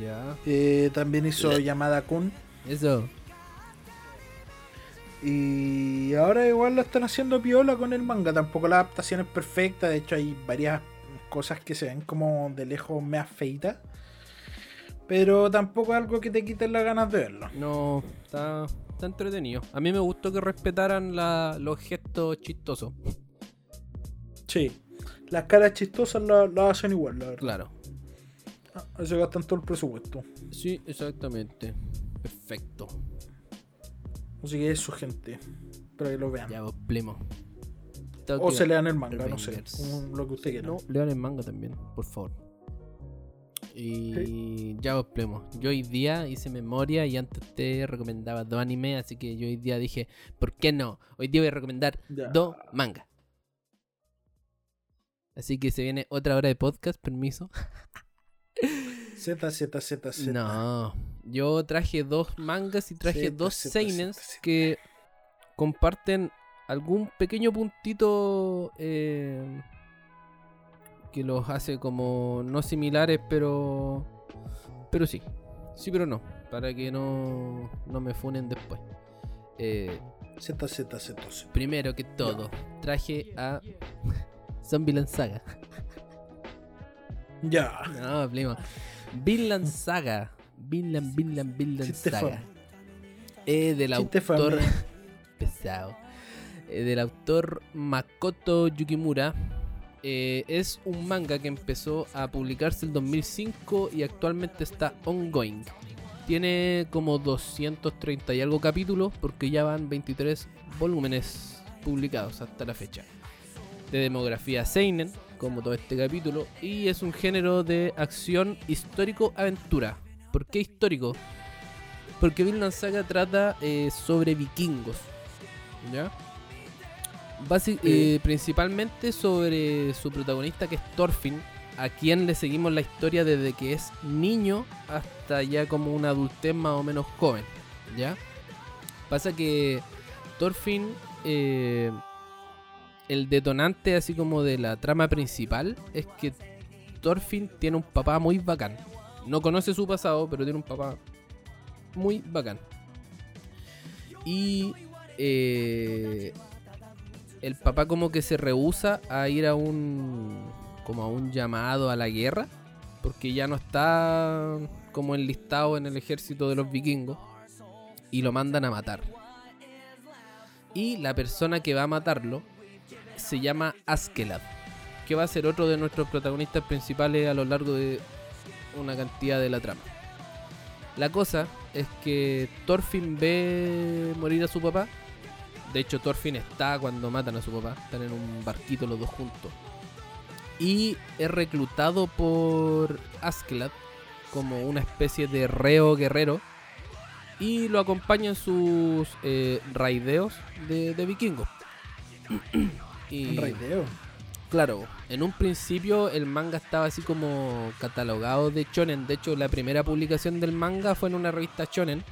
Ya. Eh, también hizo Yamada Kun. Eso. Y ahora igual lo están haciendo piola con el manga. Tampoco la adaptación es perfecta. De hecho, hay varias cosas que se ven como de lejos me afeita. Pero tampoco es algo que te quite las ganas de verlo. No, está, está entretenido. A mí me gustó que respetaran la- los gestos chistosos. Sí. Las caras chistosas las las hacen igual, la verdad. Claro. Ah, Se gastan todo el presupuesto. Sí, exactamente. Perfecto. Así que eso, gente. para que lo vean. Ya vos, Plimo. o se lean el manga, no sé, lo que usted quiera. No, lean el manga también, por favor. Y ya os plemo. Yo hoy día hice memoria y antes te recomendaba dos animes, así que yo hoy día dije, ¿por qué no? Hoy día voy a recomendar Ya. dos mangas. Así que se viene otra hora de podcast, permiso. Z, Z, Z, Z. No, yo traje dos mangas y traje dos seinens zeta. que comparten algún pequeño puntito eh, que los hace como no similares, pero pero sí, sí pero no, para que no, no me funen después. Eh, Z, Z, Z, Z. primero que todo, traje a Zombieland Saga. Ya. No, primo. Vinland Saga. Vinland, Vinland, Vinland Chiste Saga. Eh, del Chiste autor. Pesado. Eh, del autor Makoto Yukimura. Eh, es un manga que empezó a publicarse en 2005 y actualmente está ongoing. Tiene como 230 y algo capítulos porque ya van 23 volúmenes publicados hasta la fecha. De demografía Seinen, como todo este capítulo, y es un género de acción histórico-aventura. ¿Por qué histórico? Porque Vinland Saga trata eh, sobre vikingos. ¿Ya? Basi- eh, principalmente sobre su protagonista que es Thorfinn, a quien le seguimos la historia desde que es niño hasta ya como una adultez más o menos joven. ¿Ya? Pasa que Thorfinn, eh, el detonante así como de la trama principal es que Thorfinn tiene un papá muy bacán. No conoce su pasado, pero tiene un papá muy bacán. Y eh, el papá como que se rehúsa a ir a un como a un llamado a la guerra porque ya no está como enlistado en el ejército de los vikingos y lo mandan a matar. Y la persona que va a matarlo se llama Askeladd, que va a ser otro de nuestros protagonistas principales a lo largo de una cantidad de la trama. La cosa es que Thorfinn ve morir a su papá. De hecho, Thorfinn está cuando matan a su papá. Están en un barquito los dos juntos. Y es reclutado por Askeladd como una especie de reo guerrero. Y lo acompaña en sus eh, raideos de, de vikingos. y, Un raideo. Claro, en un principio el manga estaba así como catalogado de shonen. De hecho, la primera publicación del manga fue en una revista shonen,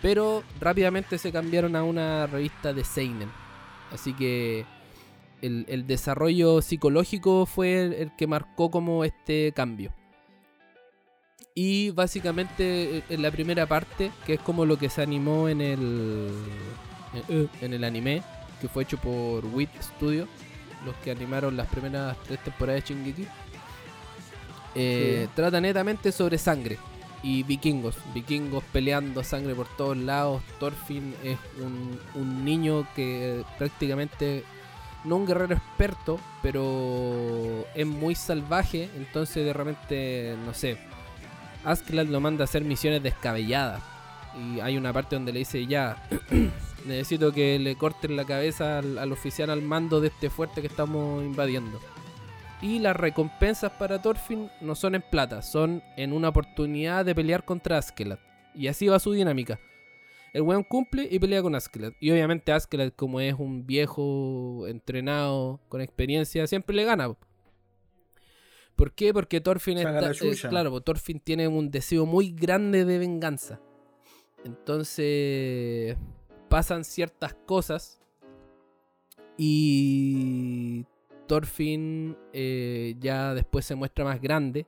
pero rápidamente se cambiaron a una revista de seinen. Así que el, desarrollo psicológico fue el, el que marcó como este cambio. Y básicamente eh, en la primera parte, que es como lo que se animó en el en el anime, que fue hecho por WIT Studio, los que animaron las primeras tres temporadas de Shingeki, eh, Sí. trata netamente sobre sangre y vikingos, vikingos peleando sangre por todos lados. Thorfinn es un, un niño que prácticamente no un guerrero experto, pero es muy salvaje, entonces de repente, no sé, Askeladd lo manda a hacer misiones descabelladas. Y hay una parte donde le dice, ya, necesito que le corten la cabeza al, al oficial al mando de este fuerte que estamos invadiendo. Y las recompensas para Thorfinn no son en plata, son en una oportunidad de pelear contra Askeladd. Y así va su dinámica. El weón cumple y pelea con Askeladd. Y obviamente Askeladd, como es un viejo entrenado con experiencia, siempre le gana. ¿Por qué? Porque Thorfinn está, eh, claro, Thorfinn tiene un deseo muy grande de venganza. Entonces pasan ciertas cosas y Thorfinn eh, ya después se muestra más grande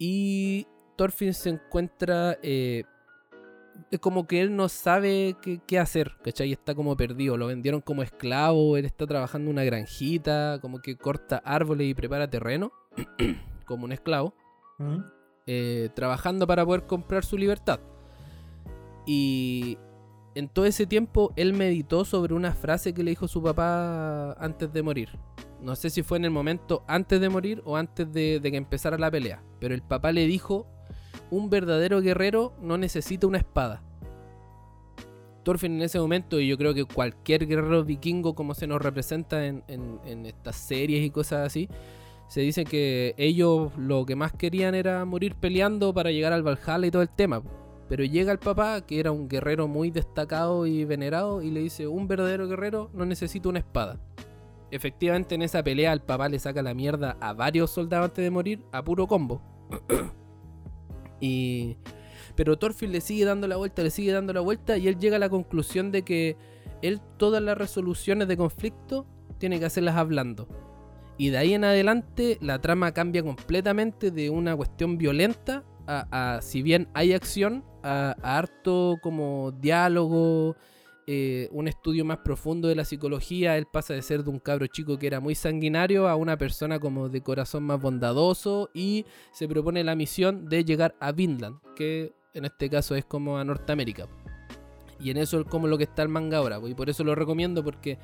y Thorfinn se encuentra eh, es como que él no sabe qué, qué hacer, ¿cachai? Está como perdido, lo vendieron como esclavo, él está trabajando en una granjita, como que corta árboles y prepara terreno, como un esclavo ¿Mm? eh, trabajando para poder comprar su libertad. Y en todo ese tiempo él meditó sobre una frase que le dijo su papá antes de morir. No sé si fue en el momento antes de morir o antes de, que empezara la pelea. Pero el papá le dijo, un verdadero guerrero no necesita una espada. Thorfinn en ese momento, y yo creo que cualquier guerrero vikingo como se nos representa en, en- en estas series y cosas así, se dice que ellos lo que más querían era morir peleando para llegar al Valhalla y todo el tema. Pero llega el papá, que era un guerrero muy destacado y venerado, y le dice, un verdadero guerrero no necesita una espada. Efectivamente en esa pelea el papá le saca la mierda a varios soldados antes de morir a puro combo. y... Pero Thorfinn le sigue dando la vuelta, le sigue dando la vuelta y él llega a la conclusión de que él todas las resoluciones de conflicto tiene que hacerlas hablando. Y de ahí en adelante la trama cambia completamente de una cuestión violenta si bien hay acción, a, harto como diálogo, eh, un estudio más profundo de la psicología. Él pasa de ser de un cabro chico que era muy sanguinario a una persona como de corazón más bondadoso y se propone la misión de llegar a Vinland, que en este caso es como a Norteamérica. Y en eso es como lo que está el manga ahora. Y por eso lo recomiendo porque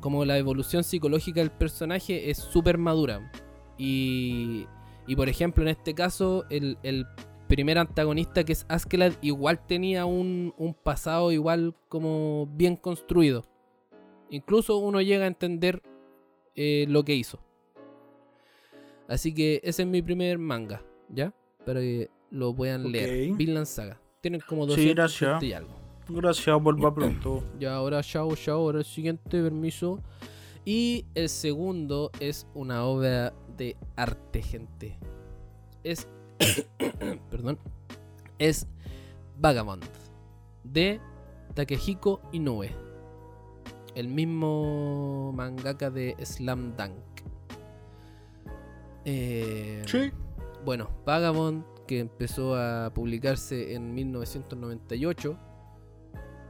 como la evolución psicológica del personaje es súper madura. Y, y por ejemplo en este caso el, el primer antagonista que es Askeladd igual tenía un, un pasado igual como bien construido. Incluso uno llega a entender eh, lo que hizo. Así que ese es mi primer manga, ¿ya? Para que lo puedan Ok. leer. Vinland Saga. Tienen como Sí, 200 gracias. y algo. Gracias, vuelva pronto. Ya ahora, chao, chao. Ahora el siguiente, permiso. Y el segundo es una obra de arte, gente. Es. perdón. Es Vagabond. De Takehiko Inoue. El mismo mangaka de Slam Dunk. Eh, Sí. bueno, Vagabond, que empezó a publicarse en 1998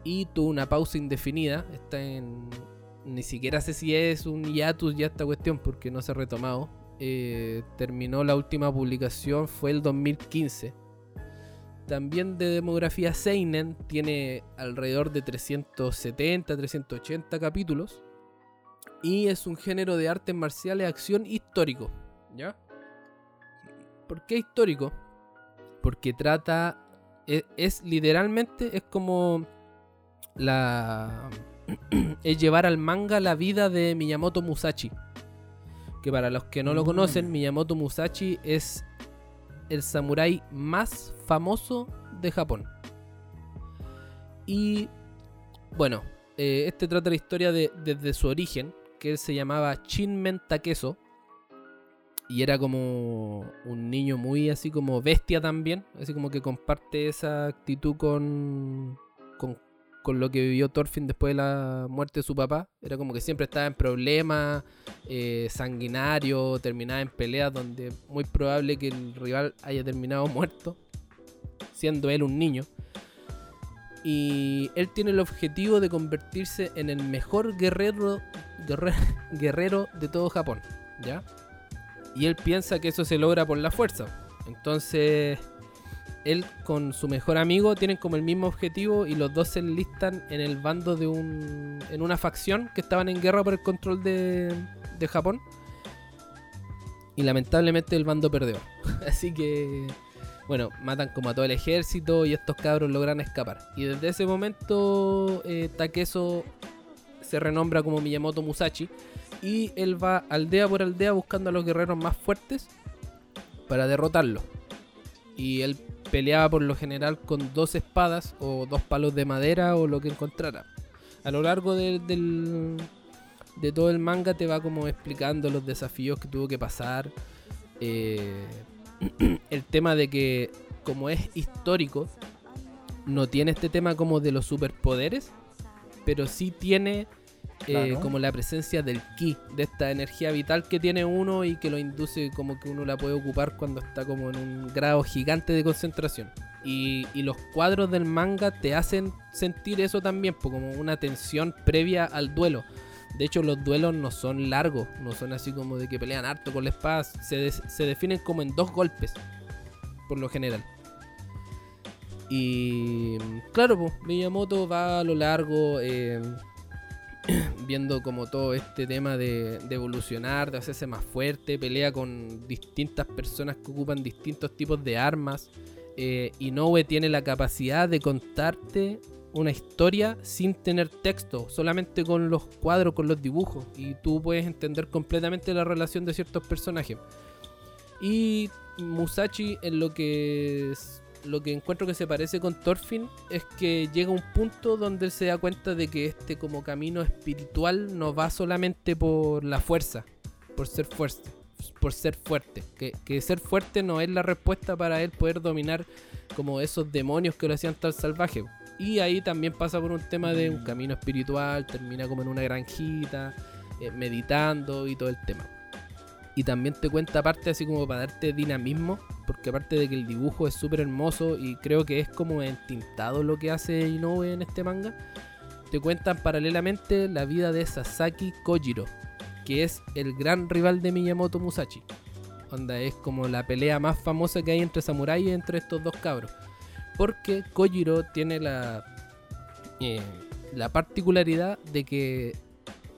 y tuvo una pausa indefinida. Está en. Ni siquiera sé si es un hiatus ya esta cuestión porque no se ha retomado. Eh, terminó la última publicación, fue el 2015. También de demografía Seinen, tiene alrededor de 370, 380 capítulos. Y es un género de artes marciales, acción histórico. ¿Ya? ¿Por qué histórico? Porque trata. Es, es literalmente. Es como. La. es llevar al manga la vida de Miyamoto Musashi. Que para los que no lo Mm. conocen, Miyamoto Musashi es el samurái más famoso de Japón. Y. Bueno, eh, este trata la historia de, desde su origen, que él se llamaba Shinmen Takeso. Y era como un niño muy así como bestia también. Así como que comparte esa actitud con, con, con lo que vivió Thorfinn después de la muerte de su papá. Era como que siempre estaba en problemas, eh, sanguinario, terminaba en peleas donde muy probable que el rival haya terminado muerto, siendo él un niño. Y él tiene el objetivo de convertirse en el mejor guerrero, guerre- guerrero de todo Japón, ¿ya? Y él piensa que eso se logra por la fuerza. Entonces, él con su mejor amigo tienen como el mismo objetivo y los dos se enlistan en el bando de un. en una facción que estaban en guerra por el control de, de Japón. Y lamentablemente el bando perdió. Así que. Bueno, matan como a todo el ejército y estos cabros logran escapar. Y desde ese momento, eh, Takeso se renombra como Miyamoto Musashi. Y él va aldea por aldea buscando a los guerreros más fuertes para derrotarlos. Y él peleaba por lo general con dos espadas o dos palos de madera o lo que encontrara. A lo largo de, del, de todo el manga te va como explicando los desafíos que tuvo que pasar. Eh, el tema de que como es histórico, no tiene este tema como de los superpoderes, pero sí tiene eh, como la presencia del ki, de esta energía vital que tiene uno y que lo induce como que uno la puede ocupar cuando está como en un grado gigante de concentración. Y, y los cuadros del manga te hacen sentir eso también, como una tensión previa al duelo. De hecho, los duelos no son largos, no son así como de que pelean harto con la espada, se, se definen como en dos golpes, por lo general. Y claro, pues, Miyamoto va a lo largo eh, viendo como todo este tema de, evolucionar, de hacerse más fuerte, pelea con distintas personas que ocupan distintos tipos de armas. Eh, Inoue tiene la capacidad de contarte una historia sin tener texto, solamente con los cuadros, con los dibujos. Y tú puedes entender completamente la relación de ciertos personajes. Y Musashi en lo que lo que encuentro que se parece con Thorfinn es que llega un punto donde él se da cuenta de que este como camino espiritual no va solamente por la fuerza, por ser fuerte, por ser fuerte, que, que ser fuerte no es la respuesta para él poder dominar como esos demonios que lo hacían tan salvaje. Y ahí también pasa por un tema de un camino espiritual, termina como en una granjita, eh, meditando y todo el tema. Y también te cuenta aparte así como para darte dinamismo, porque aparte de que el dibujo es súper hermoso y creo que es como entintado lo que hace Inoue en este manga, te cuentan paralelamente la vida de Sasaki Kojiro, que es el gran rival de Miyamoto Musashi. Onda es como la pelea más famosa que hay entre samuráis entre estos dos cabros. Porque Kojiro tiene la, eh, la particularidad de que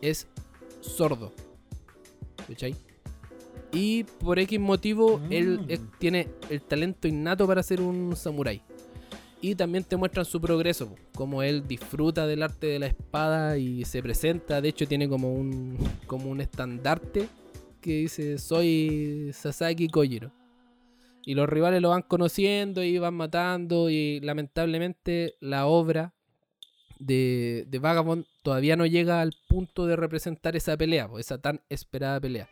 es sordo. ¿Cachai? Y por X motivo, él Mm. tiene el talento innato para ser un samurái. Y también te muestran su progreso, como él disfruta del arte de la espada y se presenta. De hecho, tiene como un, como un estandarte que dice: Soy Sasaki Kojiro. Y los rivales lo van conociendo y van matando. Y lamentablemente, la obra de, de Vagabond todavía no llega al punto de representar esa pelea, esa tan esperada pelea.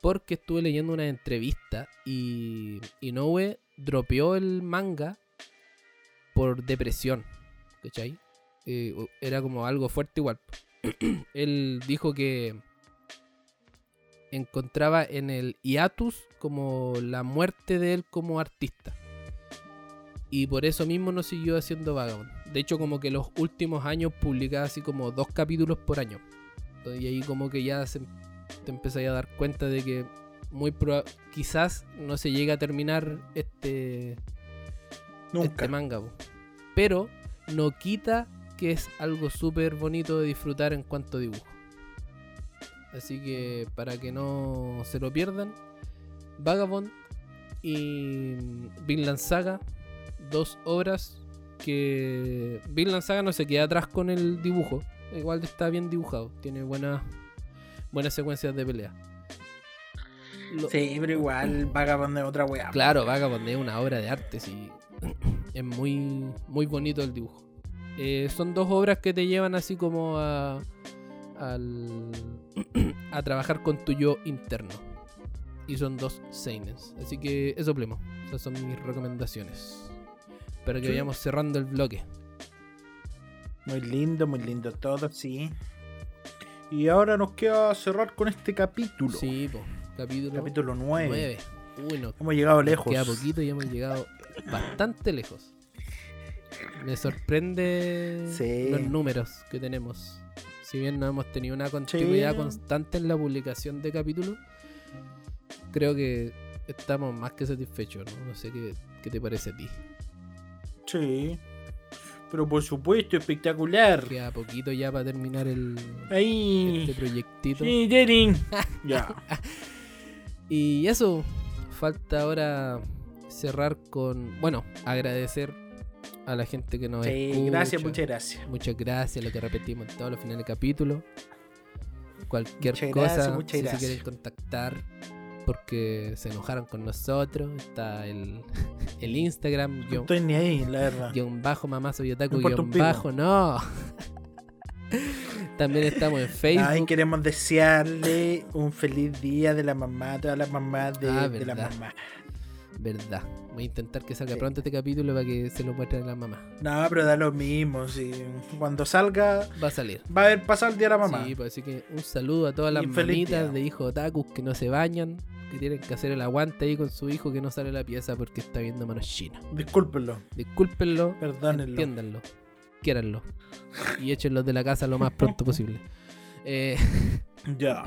Porque estuve leyendo una entrevista y Inoue dropeó el manga por depresión. ¿Cachai? Eh, era como algo fuerte igual. Él dijo que encontraba en el hiatus como la muerte de él como artista. Y por eso mismo no siguió haciendo Vagabond. De hecho, como que los últimos años publicaba así como dos capítulos por año. Y ahí como que ya se, te empezáis a dar cuenta de que muy quizás no se llegue a terminar este, Nunca. este manga. po. Pero no quita que es algo súper bonito de disfrutar en cuanto a dibujo. Así que para que no se lo pierdan, Vagabond y Vinland Saga, dos obras que Vinland Saga no se queda atrás con el dibujo. Igual está bien dibujado, tiene buenas buenas secuencias de pelea. Lo- Sí, pero igual Vagabond es otra weá. Claro, Vagabond es una obra de arte, sí. Es muy, muy bonito el dibujo. Eh, son dos obras que te llevan así como a, al- a trabajar con tu yo interno. Y son dos Seinens. Así que eso, Plemo. Esas son mis recomendaciones. Para que Sí. vayamos cerrando el bloque. Muy lindo, muy lindo todo, sí. Y ahora nos queda cerrar con este capítulo. Sí, po. Capítulo, Capítulo 9. 9. Uy, no, Hemos llegado nos lejos. Queda poquito y hemos llegado bastante lejos. Me sorprende Sí. los números que tenemos. Si bien no hemos tenido una continuidad Sí. constante en la publicación de capítulos, creo que estamos más que satisfechos. No, No sé qué, qué te parece a ti. Sí. Pero por supuesto, espectacular. Queda poquito ya para terminar el, Ahí. este proyectito. Sí, ya. Y eso, falta ahora cerrar con, bueno, agradecer a la gente que nos Sí, escucha. gracias, muchas gracias. Muchas gracias, lo que repetimos en todos los finales de capítulo. Cualquier Muchas cosa, gracias, si se gracias. quieren contactar, porque se enojaron con nosotros, está el, el Instagram, No guion, estoy ni ahí, la verdad. guion bajo mamá soy otaku, guion bajo, no. También estamos en Facebook. Ay, queremos desearle un feliz día de la mamá a todas las mamás de, Ah, de la mamá. Verdad. Voy a intentar que salga Sí. pronto este capítulo para que se lo muestren a la mamá. No, pero da lo mismo. Si cuando salga, Va a salir. va a haber pasado el día de la mamá. Sí, pues así que un saludo a todas las mamitas día. de hijos otakus que no se bañan, que tienen que hacer el aguante ahí con su hijo que no sale a la pieza porque está viendo manos chinas. Discúlpenlo, Discúlpenlo, perdónenlo. entiéndanlo, quiéranlo y échenlos de la casa lo más pronto posible. Eh, Ya.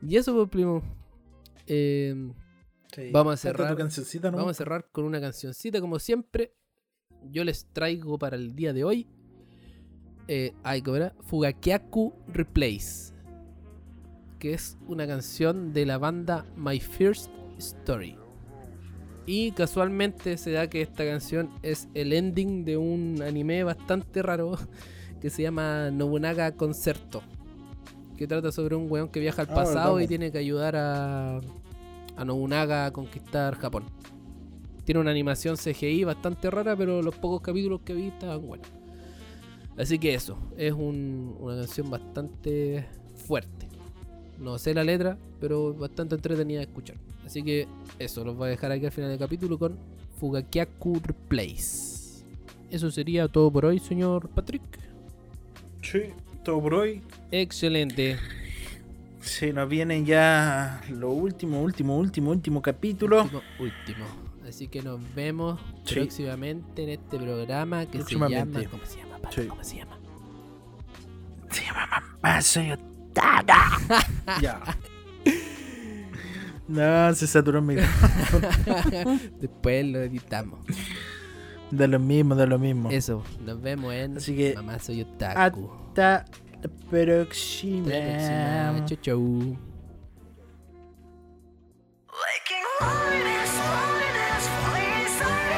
y eso, pues, primo. Eh, Sí. Vamos a cerrar. ¿no? Vamos a cerrar con una cancioncita, como siempre. Yo les traigo para el día de hoy. Eh, ay, ¿cómo era? Fugakiaku Replace. Que es una canción de la banda My First Story. Y casualmente se da que esta canción es el ending de un anime bastante raro que se llama Nobunaga Concerto. Que trata sobre un weón que viaja al Ah, pasado y tiene que ayudar a, a Nobunaga a conquistar Japón. Tiene una animación CGI bastante rara, pero los pocos capítulos que vi estaban buenos. Así que eso, es un- una canción bastante fuerte. No sé la letra, pero bastante entretenida de escuchar. Así que eso, los voy a dejar aquí al final del capítulo con Fugakyaku Replace. Eso sería todo por hoy, señor Patrick. Sí, todo por hoy. Excelente. Se nos vienen ya los últimos, último, último, último capítulo. Último, último. Así que nos vemos Sí. próximamente en este programa que se llama. ¿Cómo se llama, Patrick? Sí. ¿Cómo se llama? Se llama Mamá Soy Otaga. ya. No, se saturó mi. Después lo editamos. Da lo mismo, da lo mismo. Eso, nos vemos en Así que- Mamá Soy Otaku. Hasta la próxima. Hasta la próxima. Chau, chau. Waking loneliness, loneliness,